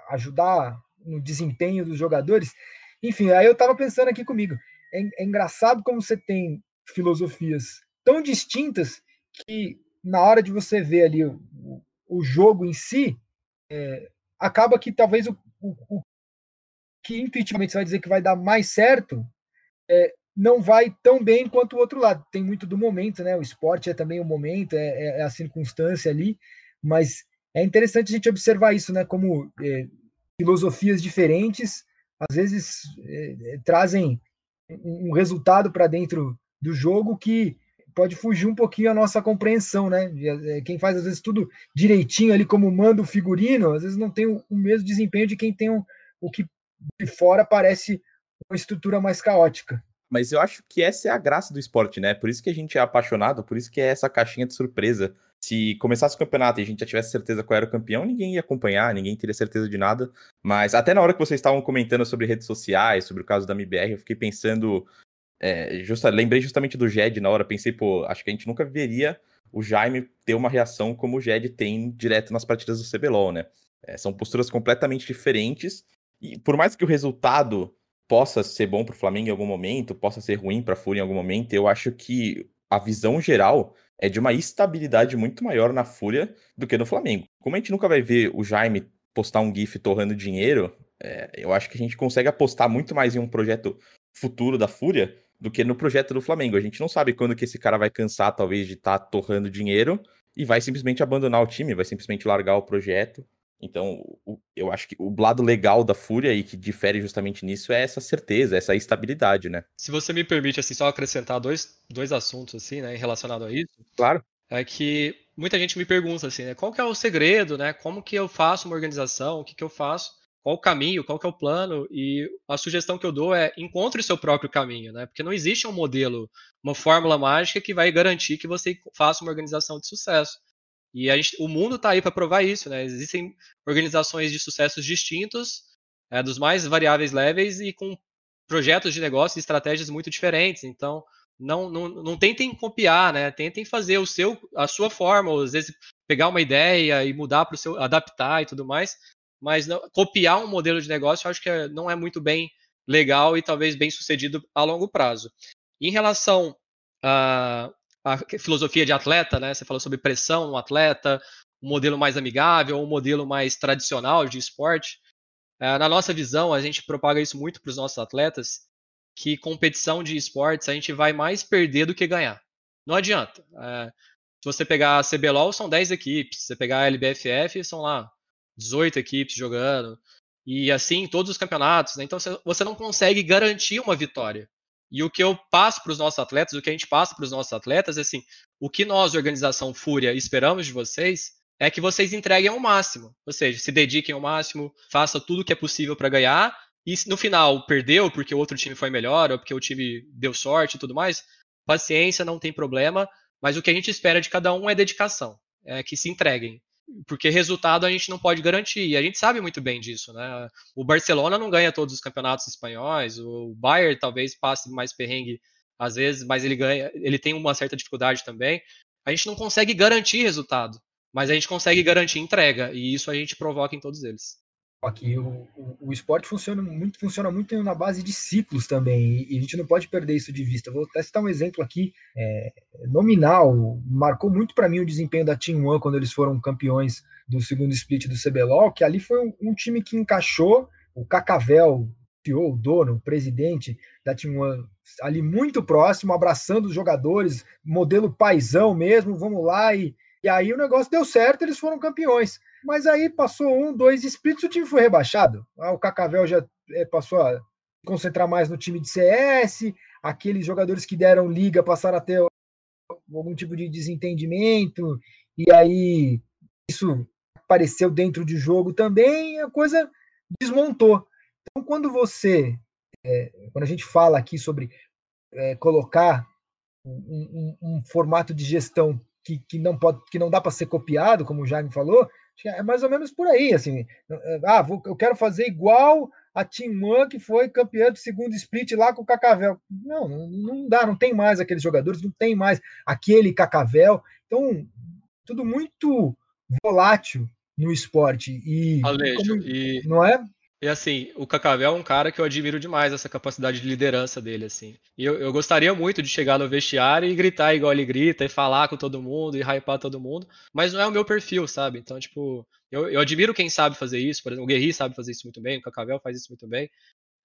ajudar no desempenho dos jogadores. Enfim, aí eu estava pensando aqui comigo. É, é engraçado como você tem filosofias tão distintas que na hora de você ver ali o, o jogo em si, é, acaba que talvez o, o, o, que intuitivamente você vai dizer que vai dar mais certo é, não vai tão bem quanto o outro lado. Tem muito do momento, né? O esporte é também o momento, é, é, é a circunstância ali, mas é interessante a gente observar isso, né? Como é, filosofias diferentes às vezes é, é, trazem um resultado para dentro do jogo que pode fugir um pouquinho a nossa compreensão, né? É, quem faz às vezes tudo direitinho ali como manda o figurino, às vezes não tem o, mesmo desempenho de quem tem o, o que de fora parece uma estrutura mais caótica. Mas eu acho que essa é a graça do esporte, né? Por isso que a gente é apaixonado, por isso que é essa caixinha de surpresa. Se começasse o campeonato e a gente já tivesse certeza qual era o campeão, ninguém ia acompanhar, ninguém teria certeza de nada. Mas até na hora que vocês estavam comentando sobre redes sociais, sobre o caso da MBR, eu fiquei pensando é, justa, lembrei justamente do Jed na hora, pensei, pô, acho que a gente nunca veria o Jaime ter uma reação como o Jed tem direto nas partidas do CBLOL, né? É, são posturas completamente diferentes, e por mais que o resultado possa ser bom para o Flamengo em algum momento, possa ser ruim para a Fúria em algum momento, eu acho que a visão geral é de uma estabilidade muito maior na Fúria do que no Flamengo. Como a gente nunca vai ver o Jaime postar um GIF torrando dinheiro, é, eu acho que a gente consegue apostar muito mais em um projeto futuro da Fúria do que no projeto do Flamengo. A gente não sabe quando que esse cara vai cansar, talvez, de estar tá torrando dinheiro e vai simplesmente abandonar o time, vai simplesmente largar o projeto. Então, eu acho que o lado legal da Fúria e que difere justamente nisso é essa certeza, essa estabilidade, né? Se você me permite, assim, só acrescentar dois, dois assuntos, assim, né, relacionado a isso. Claro. É que muita gente me pergunta, assim, né, qual que é o segredo, né, como que eu faço uma organização, o que que eu faço qual o caminho, qual que é o plano, e a sugestão que eu dou é encontre o seu próprio caminho, né? Porque não existe um modelo, uma fórmula mágica que vai garantir que você faça uma organização de sucesso. E gente, o mundo está aí para provar isso, né? Existem organizações de sucessos distintos, é, dos mais variáveis levels e com projetos de negócio e estratégias muito diferentes. Então, não, não, não tentem copiar, né? Tentem fazer o seu, a sua forma, às vezes pegar uma ideia e mudar para o seu, adaptar e tudo mais, mas não, copiar um modelo de negócio eu acho que é, não é muito bem legal e talvez bem sucedido a longo prazo. Em relação à, à filosofia de atleta, né? Você falou sobre pressão no atleta, um modelo mais amigável, um modelo mais tradicional de esporte. É, na nossa visão, a gente propaga isso muito para os nossos atletas, que competição de esportes a gente vai mais perder do que ganhar. Não adianta. É, se você pegar a CBLOL, são 10 equipes. Se você pegar a LBFF, são lá 18 equipes jogando. E assim todos os campeonatos. Né? Então você não consegue garantir uma vitória. E o que eu passo para os nossos atletas, o que a gente passa para os nossos atletas é assim: o que nós, organização Fúria, esperamos de vocês é que vocês entreguem ao máximo. Ou seja, se dediquem ao máximo, façam tudo o que é possível para ganhar. E se no final perdeu porque o outro time foi melhor, ou porque o time deu sorte e tudo mais, paciência, não tem problema. Mas o que a gente espera de cada um é dedicação, é que se entreguem. Porque resultado a gente não pode garantir, e a gente sabe muito bem disso, né? O Barcelona não ganha todos os campeonatos espanhóis, o Bayern talvez passe mais perrengue às vezes, mas ele ganha, ele tem uma certa dificuldade também. A gente não consegue garantir resultado, mas a gente consegue garantir entrega, e isso a gente provoca em todos eles. Aqui o, o, o, esporte funciona muito, funciona muito na base de ciclos também, e, a gente não pode perder isso de vista. Vou até citar um exemplo aqui é, nominal, marcou muito para mim o desempenho da Team One quando eles foram campeões do segundo split do CBLOL, que ali foi um, um time que encaixou o Cacavel, o dono, o presidente da Team One, ali muito próximo, abraçando os jogadores, modelo paisão mesmo, vamos lá, e, e aí o negócio deu certo, eles foram campeões. Mas aí passou um, dois splits, o time foi rebaixado. Ah, o Cacavel já é, passou a concentrar mais no time de CS, aqueles jogadores que deram liga passaram a ter algum tipo de desentendimento, e aí isso apareceu dentro de jogo também, a coisa desmontou. Então, quando você, é, quando a gente fala aqui sobre é, colocar um, um, um, formato de gestão que, que não pode, que não dá para ser copiado, como o Jaime falou, é mais ou menos por aí, assim. Ah, vou, eu quero fazer igual a Team que foi campeã do segundo split lá com o Cacavel. Não, não, não dá, não tem mais aqueles jogadores, não tem mais aquele Cacavel. Então, tudo muito volátil no esporte. E, Alejo, como, e... não é? E assim, o Cacavel é um cara que eu admiro demais essa capacidade de liderança dele, assim. E eu, eu, gostaria muito de chegar no vestiário e gritar igual ele grita, e falar com todo mundo, e hypar todo mundo, mas não é o meu perfil, sabe? Então, tipo, eu, eu admiro quem sabe fazer isso, por exemplo, o Guerri sabe fazer isso muito bem, o Cacavel faz isso muito bem.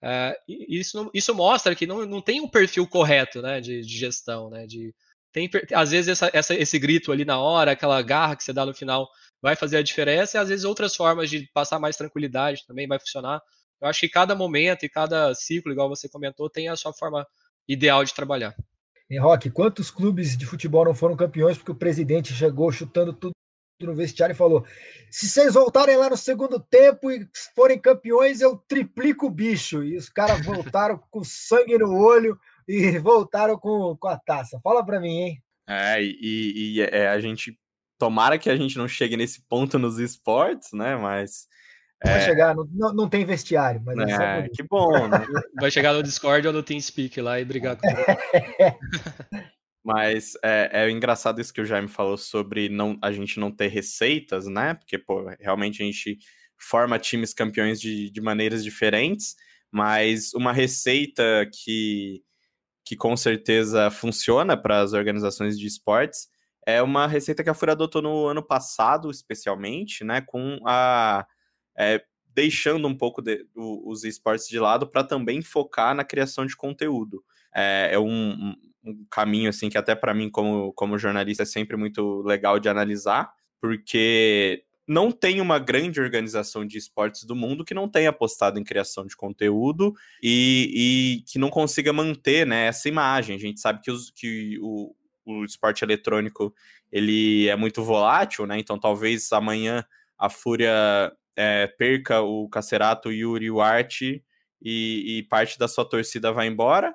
É, isso, isso mostra que não, não tem um perfil correto, né, de, de gestão, né, de... Tem, às vezes essa, essa, esse grito ali na hora, aquela garra que você dá no final, vai fazer a diferença e às vezes outras formas de passar mais tranquilidade também vai funcionar. Eu acho que cada momento e cada ciclo, igual você comentou, tem a sua forma ideal de trabalhar. E Rock, quantos clubes de futebol não foram campeões porque o presidente chegou chutando tudo no vestiário e falou: se vocês voltarem lá no segundo tempo e forem campeões, eu triplico o bicho. E os caras voltaram com sangue no olho e voltaram com, com a taça. Fala para mim, hein? É, e, e é, a gente Tomara que a gente não chegue nesse ponto nos esportes, né? Mas. Vai é... chegar, não, não tem vestiário, mas é, é que bom, né? Vai chegar no Discord ou no TeamSpeak lá e brigar com Mas é, é, engraçado isso que o Jaime falou sobre não, a gente não ter receitas, né? Porque, pô, realmente a gente forma times campeões de, de maneiras diferentes, mas uma receita que, que com certeza funciona para as organizações de esportes é uma receita que a Fúria adotou no ano passado, especialmente, né? Com a. É, deixando um pouco de, o, os esportes de lado para também focar na criação de conteúdo. É, é um, um, caminho assim que até para mim como, como jornalista é sempre muito legal de analisar, porque não tem uma grande organização de esportes do mundo que não tenha apostado em criação de conteúdo e, e que não consiga manter né, essa imagem. A gente sabe que, os, que o, o esporte eletrônico ele é muito volátil, né? Então talvez amanhã a Fúria é, perca o Cacerato, o Yuri, o Arte e, e, parte da sua torcida vai embora.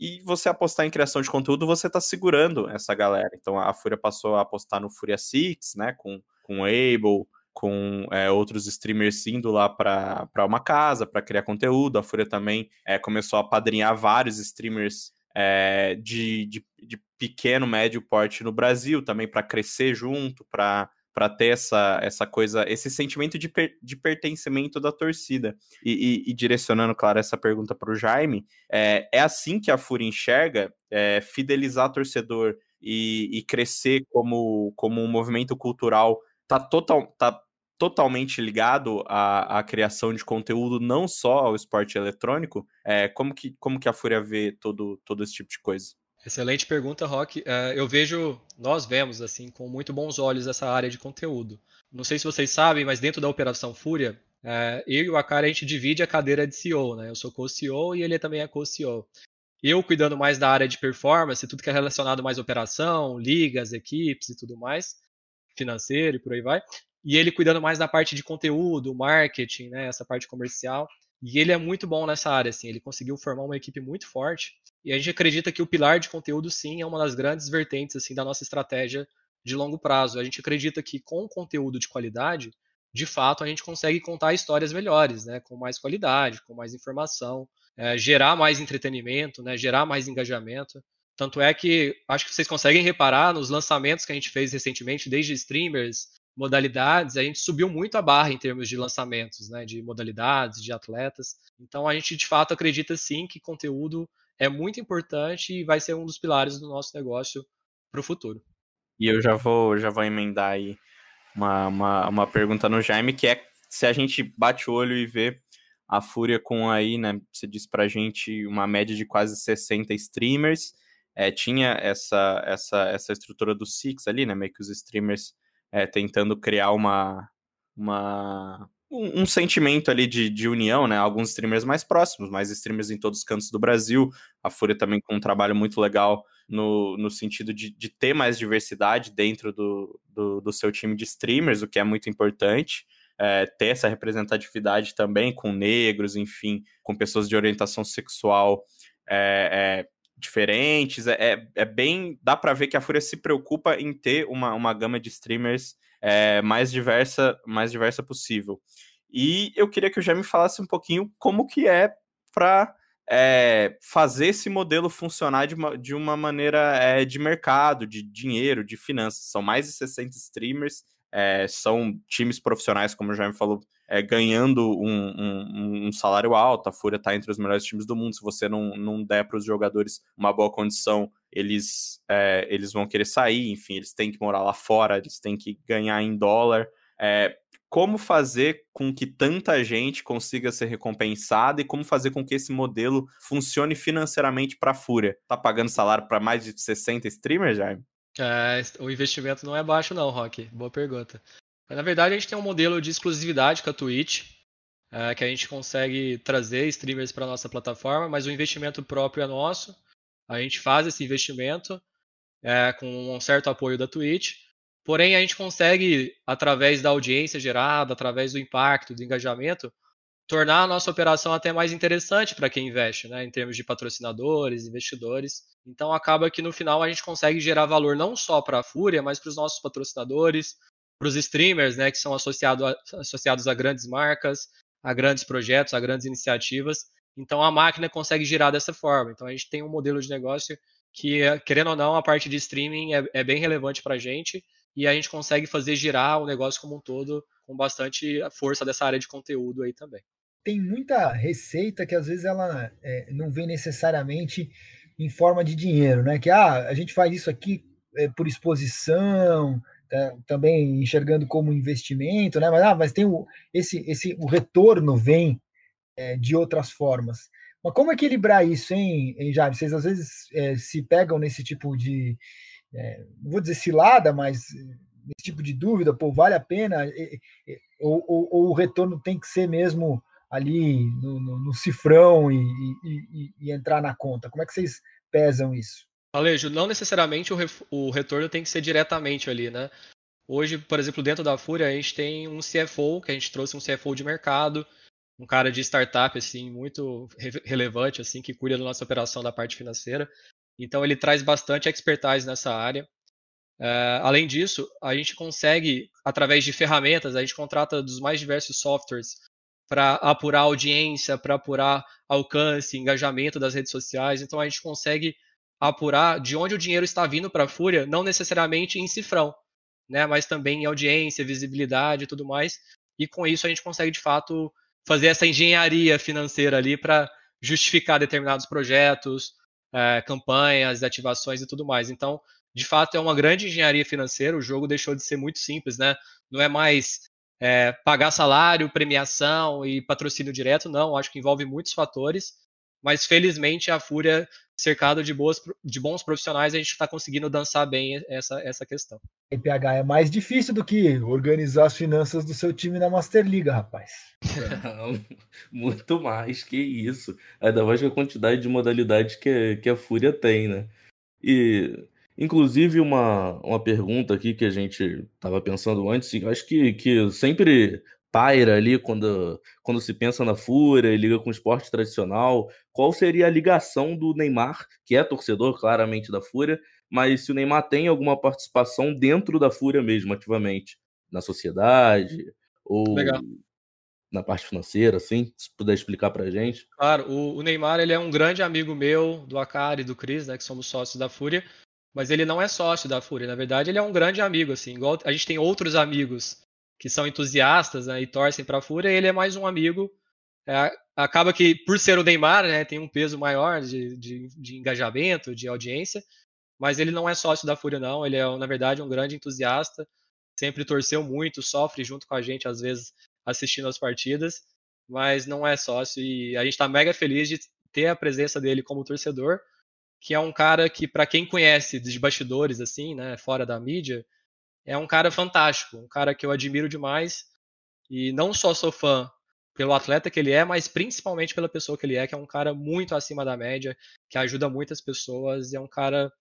E você apostar em criação de conteúdo, você está segurando essa galera. Então a Fúria passou a apostar no Fúria Six, né? Com, com Able, com é, outros streamers indo lá para uma casa para criar conteúdo. A Fúria também é, começou a padrinhar vários streamers é, de, de, de, pequeno, médio porte no Brasil, também para crescer junto, para para ter essa, essa coisa, esse sentimento de, per, de pertencimento da torcida. E, e, e direcionando, claro, essa pergunta para o Jaime, é, é assim que a Fúria enxerga é, fidelizar torcedor e, e, crescer como, como um movimento cultural tá, total, tá totalmente ligado à, à criação de conteúdo, não só ao esporte eletrônico. É, como, que, como que a Fúria vê todo, todo esse tipo de coisa? Excelente pergunta, Rock. Uh, eu vejo, nós vemos assim com muito bons olhos essa área de conteúdo. Não sei se vocês sabem, mas dentro da Operação Fúria, uh, eu e o Akari a gente divide a cadeira de CEO, né? Eu sou co-CEO e ele também é co-CEO. Eu cuidando mais da área de performance, tudo que é relacionado mais à operação, ligas, equipes e tudo mais, financeiro e por aí vai. E ele cuidando mais da parte de conteúdo, marketing, né? Essa parte comercial. E ele é muito bom nessa área, assim. Ele conseguiu formar uma equipe muito forte e a gente acredita que o pilar de conteúdo, sim, é uma das grandes vertentes assim da nossa estratégia de longo prazo. A gente acredita que com conteúdo de qualidade, de fato, a gente consegue contar histórias melhores, né? com mais qualidade, com mais informação, é, gerar mais entretenimento, né? gerar mais engajamento. Tanto é que acho que vocês conseguem reparar nos lançamentos que a gente fez recentemente, desde streamers, modalidades, a gente subiu muito a barra em termos de lançamentos, né, de modalidades, de atletas. Então a gente de fato acredita sim que conteúdo é muito importante e vai ser um dos pilares do nosso negócio para o futuro. E eu já vou, já vou emendar aí uma, uma, uma pergunta no Jaime, que é se a gente bate o olho e vê a Fúria com aí, né? Você disse pra gente uma média de quase 60 streamers. É, tinha essa, essa, essa estrutura do Six ali, né? Meio que os streamers é, tentando criar uma, uma, um, sentimento ali de, de união, né? Alguns streamers mais próximos, mais streamers em todos os cantos do Brasil. A Fúria também com um trabalho muito legal no, no sentido de, de ter mais diversidade dentro do, do, do, seu time de streamers, o que é muito importante. É, ter essa representatividade também com negros, enfim, com pessoas de orientação sexual é, é, diferentes. É, é, é bem. dá para ver que a Fúria se preocupa em ter uma, uma gama de streamers é, mais diversa mais diversa possível. E eu queria que o Jaime falasse um pouquinho como que é para é, fazer esse modelo funcionar de uma, de uma maneira é, de mercado, de dinheiro, de finanças. São mais de 60 streamers, é, são times profissionais, como o Jaime falou, é, ganhando um, um, um, salário alto. A Fúria está entre os melhores times do mundo. Se você não, não der para os jogadores uma boa condição, eles, é, eles vão querer sair. Enfim, eles têm que morar lá fora, eles têm que ganhar em dólar. Como fazer com que tanta gente consiga ser recompensada e como fazer com que esse modelo funcione financeiramente para a Fúria? Tá pagando salário para mais de 60 streamers, Jaime? É, o investimento não é baixo não, Rock. Boa pergunta. Na verdade, a gente tem um modelo de exclusividade com a Twitch, é, que a gente consegue trazer streamers para nossa plataforma, mas o investimento próprio é nosso. A gente faz esse investimento é, com um certo apoio da Twitch. Porém, a gente consegue, através da audiência gerada, através do impacto, do engajamento, tornar a nossa operação até mais interessante para quem investe, né, em termos de patrocinadores, investidores. Então, acaba que no final a gente consegue gerar valor não só para a Fúria, mas para os nossos patrocinadores, para os streamers, né, que são associado a, associados a grandes marcas, a grandes projetos, a grandes iniciativas. Então a máquina consegue girar dessa forma. Então a gente tem um modelo de negócio que, querendo ou não, a parte de streaming é, é bem relevante para a gente e a gente consegue fazer girar o negócio como um todo com bastante força dessa área de conteúdo aí também. Tem muita receita que às vezes ela é, não vem necessariamente em forma de dinheiro, né? Que ah, a gente faz isso aqui é, por exposição, tá, também enxergando como investimento, né? Mas, ah, mas tem o, esse, esse, o retorno vem é, de outras formas. Mas como equilibrar isso, hein, hein Jair? Vocês às vezes é, se pegam nesse tipo de, é, não vou dizer cilada, mas nesse tipo de dúvida, pô, vale a pena? Ou, ou, ou o retorno tem que ser mesmo ali no, no, no cifrão e, e, e, entrar na conta? Como é que vocês pesam isso? Alejo, não necessariamente o, o retorno tem que ser diretamente ali, né? Hoje, por exemplo, dentro da Fúria, a gente tem um CFO, que a gente trouxe um CFO de mercado, um cara de startup assim muito re relevante assim que cuida da nossa operação da parte financeira. Então ele traz bastante expertise nessa área. Uh, além disso, a gente consegue através de ferramentas, a gente contrata dos mais diversos softwares para apurar audiência, para apurar alcance, engajamento das redes sociais. Então a gente consegue apurar de onde o dinheiro está vindo para a Fúria, não necessariamente em cifrão, né, mas também em audiência, visibilidade e tudo mais. E com isso a gente consegue de fato fazer essa engenharia financeira ali para justificar determinados projetos, é, campanhas, ativações e tudo mais. Então, de fato, é uma grande engenharia financeira. O jogo deixou de ser muito simples, né? Não é mais é, pagar salário, premiação e patrocínio direto, não. Acho que envolve muitos fatores. Mas felizmente a Fúria, cercado de, boas, de bons profissionais, a gente está conseguindo dançar bem essa, essa questão. PH é mais difícil do que organizar as finanças do seu time na Master Liga, rapaz. Não, muito mais que isso. Ainda mais com a quantidade de modalidades que, que a Fúria tem, né? E, inclusive, uma, uma pergunta aqui que a gente estava pensando antes, acho que, que sempre paira ali quando, quando se pensa na Fúria e liga com o esporte tradicional, qual seria a ligação do Neymar, que é torcedor claramente da Fúria, mas se o Neymar tem alguma participação dentro da Fúria mesmo, ativamente, na sociedade ou Legal. na parte financeira, assim, se puder explicar pra gente. Claro, o, o Neymar ele é um grande amigo meu, do Akari e do Cris, né, que somos sócios da Fúria, mas ele não é sócio da Fúria, na verdade ele é um grande amigo, assim, igual a gente tem outros amigos que são entusiastas né, e torcem para a Fúria, ele é mais um amigo. É, acaba que, por ser o Neymar, né, tem um peso maior de, de, de, engajamento, de audiência, mas ele não é sócio da Fúria, não. Ele é, na verdade, um grande entusiasta, sempre torceu muito, sofre junto com a gente, às vezes, assistindo as partidas, mas não é sócio. E a gente está mega feliz de ter a presença dele como torcedor, que é um cara que, para quem conhece dos bastidores, assim, né, fora da mídia, é um cara fantástico, um cara que eu admiro demais. E não só sou fã pelo atleta que ele é, mas principalmente pela pessoa que ele é, que é um cara muito acima da média, que ajuda muitas pessoas e é um cara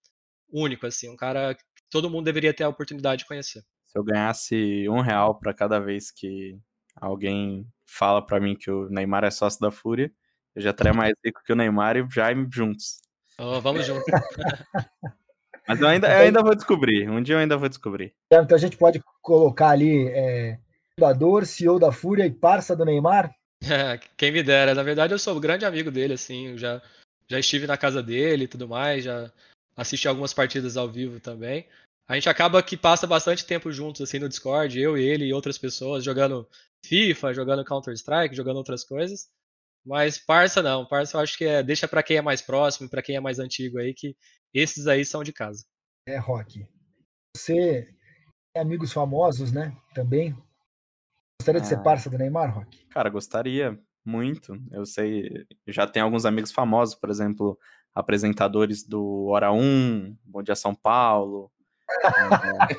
único, assim, um cara que todo mundo deveria ter a oportunidade de conhecer. Se eu ganhasse um real para cada vez que alguém fala para mim que o Neymar é sócio da Fúria, eu já estaria mais rico que o Neymar e o Jaime juntos. Oh, vamos juntos. Mas eu ainda, eu ainda vou descobrir. Um dia eu ainda vou descobrir. Então a gente pode colocar ali é, fundador, CEO da Fúria e parça do Neymar? É, quem me dera. Na verdade, eu sou um grande amigo dele, assim. Eu já, já estive na casa dele e tudo mais. Já assisti algumas partidas ao vivo também. A gente acaba que passa bastante tempo juntos, assim, no Discord. Eu, ele e outras pessoas jogando FIFA, jogando Counter-Strike, jogando outras coisas. Mas parça não, parça eu acho que é deixa para quem é mais próximo, para quem é mais antigo aí que esses aí são de casa. É, Rock. Você tem amigos famosos, né? Também. Gostaria de ser Ah. parça do Neymar, Rock? Cara, gostaria muito. Eu sei, já tenho alguns amigos famosos, por exemplo, apresentadores do Hora 1, Bom Dia São Paulo. é,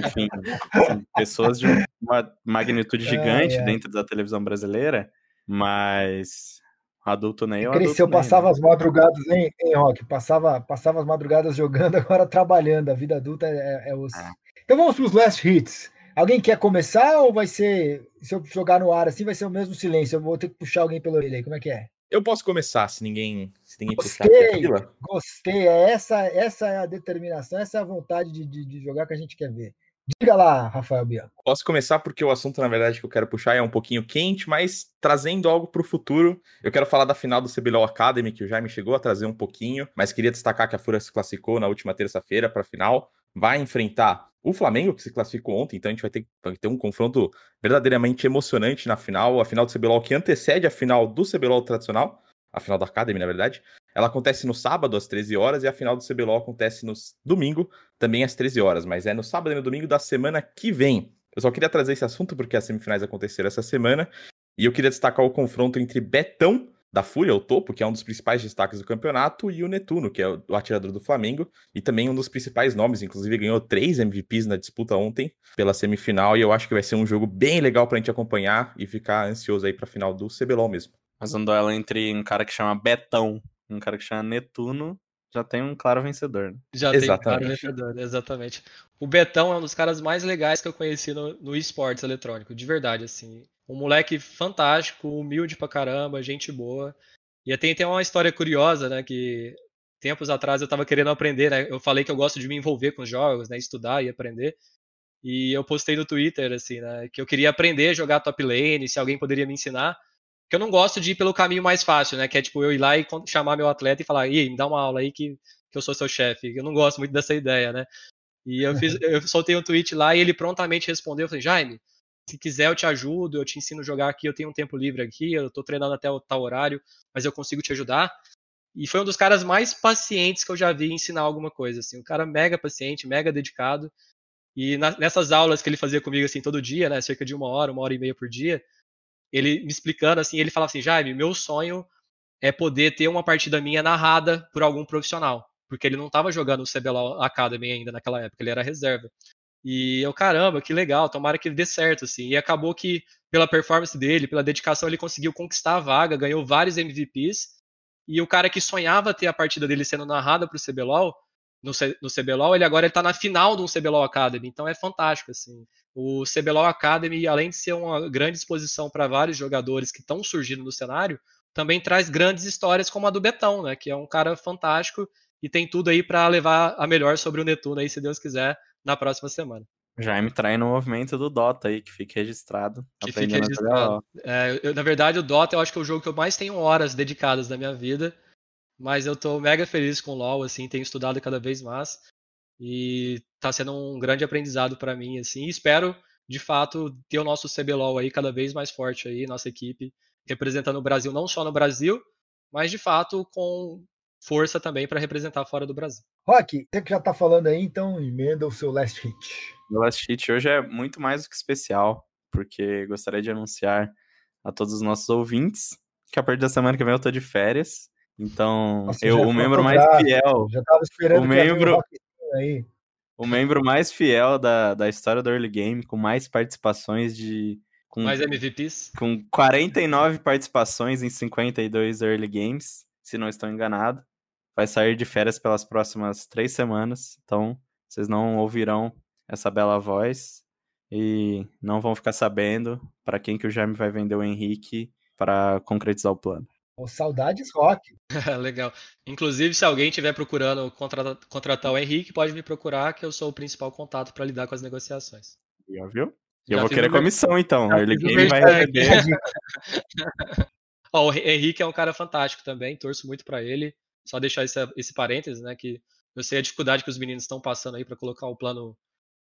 enfim, assim, pessoas de uma magnitude gigante ai. dentro da televisão brasileira, mas adulto nem eu. Cresceu, nem, passava né? as madrugadas, hein, hein, Rock? Passava, passava as madrugadas jogando, agora trabalhando. A vida adulta é, é osso. É. Então vamos para os last hits. Alguém quer começar ou vai ser. Se eu jogar no ar assim, vai ser o mesmo silêncio? Eu vou ter que puxar alguém pela orelha aí. Como é que é? Eu posso começar, se ninguém, se ninguém puxar Gostei. Gostei. É essa, essa é a determinação, essa é a vontade de, de, de jogar que a gente quer ver. Diga lá, Rafael Bianco. Posso começar porque o assunto, na verdade, que eu quero puxar é um pouquinho quente, mas trazendo algo para o futuro. Eu quero falar da final do CBLOL Academy, que o Jaime chegou a trazer um pouquinho, mas queria destacar que a Fúria se classificou na última terça-feira para a final. Vai enfrentar o Flamengo, que se classificou ontem, então a gente vai ter, vai ter um confronto verdadeiramente emocionante na final. A final do CBLOL que antecede a final do CBLOL tradicional, a final da Academy, na verdade. Ela acontece no sábado às 13 horas e a final do CBLOL acontece no domingo, também às 13 horas, mas é no sábado e no domingo da semana que vem. Eu só queria trazer esse assunto porque as semifinais aconteceram essa semana e eu queria destacar o confronto entre Betão, da Fúria, o topo, que é um dos principais destaques do campeonato, e o Netuno, que é o atirador do Flamengo, e também um dos principais nomes, inclusive ganhou três MVPs na disputa ontem pela semifinal, e eu acho que vai ser um jogo bem legal pra gente acompanhar e ficar ansioso aí pra final do CBLOL mesmo. Um duelo entre um cara que chama Betão um cara que chama Netuno, já tem um claro vencedor. Né? Já tem um Exatamente. cara vencedor, exatamente. O Betão é um dos caras mais legais que eu conheci no, no esportes eletrônico, de verdade, assim. Um moleque fantástico, humilde pra caramba, gente boa. E tem, tem uma história curiosa, né, que tempos atrás eu tava querendo aprender, né, eu falei que eu gosto de me envolver com os jogos, né, estudar e aprender. E eu postei no Twitter, assim, né, que eu queria aprender a jogar top lane, se alguém poderia me ensinar. Que eu não gosto de ir pelo caminho mais fácil, né, que é tipo eu ir lá e chamar meu atleta e falar, e me dá uma aula aí que, que eu sou seu chefe. Eu não gosto muito dessa ideia, né. E eu, fiz, eu soltei um tweet lá e ele prontamente respondeu, eu falei, Jaime, se quiser eu te ajudo, eu te ensino a jogar aqui, eu tenho um tempo livre aqui, eu tô treinando até o tal horário, mas eu consigo te ajudar. E foi um dos caras mais pacientes que eu já vi ensinar alguma coisa, assim, um cara mega paciente, mega dedicado. E na, nessas aulas que ele fazia comigo, assim, todo dia, né, cerca de uma hora, uma hora e meia por dia, ele me explicando, assim, ele falava assim, Jaime, meu sonho é poder ter uma partida minha narrada por algum profissional, porque ele não estava jogando o CBLOL Academy ainda naquela época, ele era reserva. E eu, caramba, que legal, tomara que ele dê certo, assim. E acabou que, pela performance dele, pela dedicação, ele conseguiu conquistar a vaga, ganhou vários MVPs. E o cara que sonhava ter a partida dele sendo narrada para o CBLOL, no, no CBLOL, ele agora está na final de um CBLOL Academy. Então é fantástico, assim. O CBLOL Academy, além de ser uma grande exposição para vários jogadores que estão surgindo no cenário, também traz grandes histórias como a do Betão, né? Que é um cara fantástico e tem tudo aí para levar a melhor sobre o Netuno aí, se Deus quiser, na próxima semana. Já me trai no movimento do Dota aí, que fique registrado. Que fique registrado. É, eu, na verdade, o Dota eu acho que é o jogo que eu mais tenho horas dedicadas na minha vida. Mas eu tô mega feliz com o LoL, assim, tenho estudado cada vez mais. E tá sendo um grande aprendizado para mim, assim. E espero, de fato, ter o nosso CBLOL aí cada vez mais forte aí, nossa equipe, representando o Brasil não só no Brasil, mas de fato com força também para representar fora do Brasil. Rock, você que já está falando aí, então emenda o seu last hit. Meu last hit hoje é muito mais do que especial, porque gostaria de anunciar a todos os nossos ouvintes que a partir da semana que vem eu tô de férias. Então, Nossa, eu, o membro mais fiel. Já tava esperando o membro, aí. O membro mais fiel da, da história do early game, com mais participações de. Com, mais MVPs? Com 49 participações em 52 early games, se não estou enganado vai sair de férias pelas próximas três semanas, então vocês não ouvirão essa bela voz e não vão ficar sabendo para quem que o Jaime vai vender o Henrique para concretizar o plano. Oh, saudades rock. Legal. Inclusive, se alguém estiver procurando contratar, contratar o Henrique, pode me procurar, que eu sou o principal contato para lidar com as negociações. Já viu? Eu vou querer comissão, então. Já Early Game vai receber. oh, o Henrique é um cara fantástico também, torço muito para ele. Só deixar esse, esse parênteses, né? Que eu sei a dificuldade que os meninos estão passando aí para colocar o plano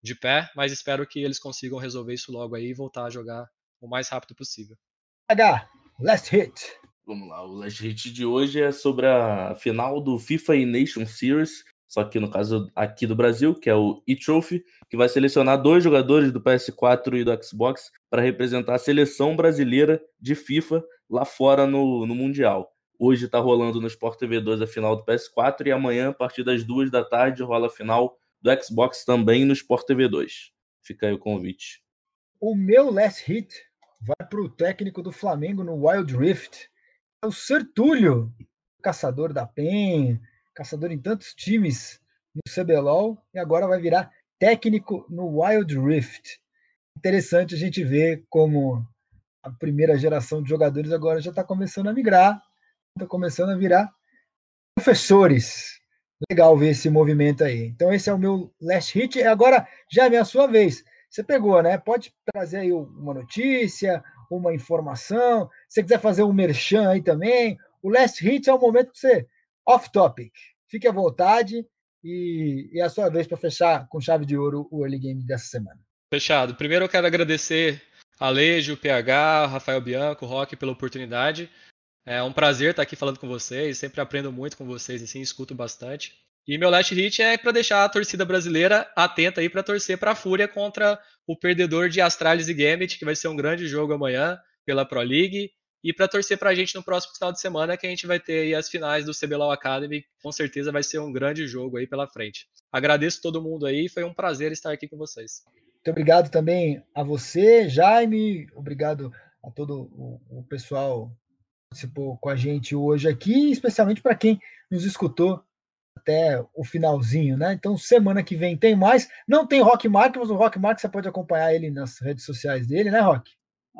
de pé, mas espero que eles consigam resolver isso logo aí e voltar a jogar o mais rápido possível. H, last hit. Vamos lá, o last hit de hoje é sobre a final do FIFA e Nation Series, só que no caso aqui do Brasil, que é o e-Trophy, que vai selecionar dois jogadores do PS4 e do Xbox para representar a seleção brasileira de FIFA lá fora no, no Mundial. Hoje está rolando no Sport TV 2 a final do PS4 e amanhã, a partir das duas da tarde, rola a final do Xbox também no Sport TV 2. Fica aí o convite. O meu last hit vai para o técnico do Flamengo no Wild Rift. O Sertúlio, caçador da PEN, caçador em tantos times no CBLOL e agora vai virar técnico no Wild Rift. Interessante a gente ver como a primeira geração de jogadores agora já está começando a migrar está começando a virar professores. Legal ver esse movimento aí. Então, esse é o meu last hit. E agora, já é a sua vez. Você pegou, né? Pode trazer aí uma notícia, uma informação. Se você quiser fazer um merchan aí também. O last hit é o momento que você off topic. Fique à vontade e, e é a sua vez para fechar com chave de ouro o early game dessa semana. Fechado. Primeiro eu quero agradecer a Alejo, PH, Rafael Bianco, Rock pela oportunidade. É um prazer estar aqui falando com vocês, sempre aprendo muito com vocês, assim, escuto bastante. E meu last hit é para deixar a torcida brasileira atenta aí para torcer para a Fúria contra o perdedor de Astralis e Gambit, que vai ser um grande jogo amanhã pela Pro League, e para torcer para a gente no próximo final de semana, que a gente vai ter as finais do CBLOL Academy, com certeza vai ser um grande jogo aí pela frente. Agradeço todo mundo aí, foi um prazer estar aqui com vocês. Muito obrigado também a você, Jaime, obrigado a todo o pessoal participou com a gente hoje aqui, especialmente para quem nos escutou até o finalzinho, né? Então, semana que vem tem mais. Não tem Rock Mark, mas o Rock Mark você pode acompanhar ele nas redes sociais dele, né, Rock?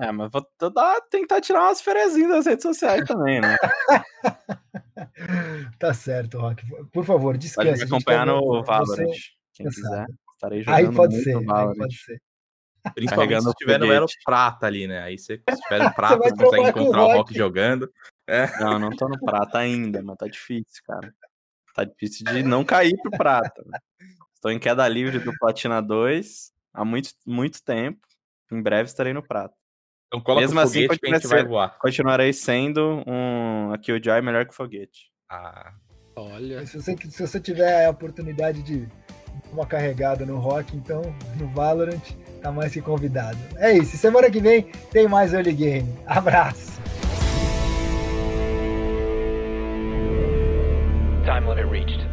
É, mas vou dar, tentar tirar umas ferezinhas das redes sociais também, né? tá certo, Rock. Por favor, descanse. Pode me acompanhar no Valorant, você... quem quiser. Estarei jogando aí pode ser, aí pode ser. Principalmente se estiver no Elo Prata ali, né? Aí você, se estiver no Prata, você, você consegue encontrar o Rock jogando. É. Não, não tô no Prata ainda, mas tá difícil, cara. Tá difícil de não cair pro Prata. Tô em queda livre do Platina 2 há muito, muito tempo. Em breve estarei no prato. Então coloca Mesmo o assim, foguete assim, que a gente ser, vai voar. Continuarei sendo um aqui o Jai melhor que o foguete. Ah. Olha. Se você, se você tiver a oportunidade de uma carregada no rock, então no Valorant tá mais que convidado. É isso. Semana que vem tem mais early game. Abraço. Time limit reached.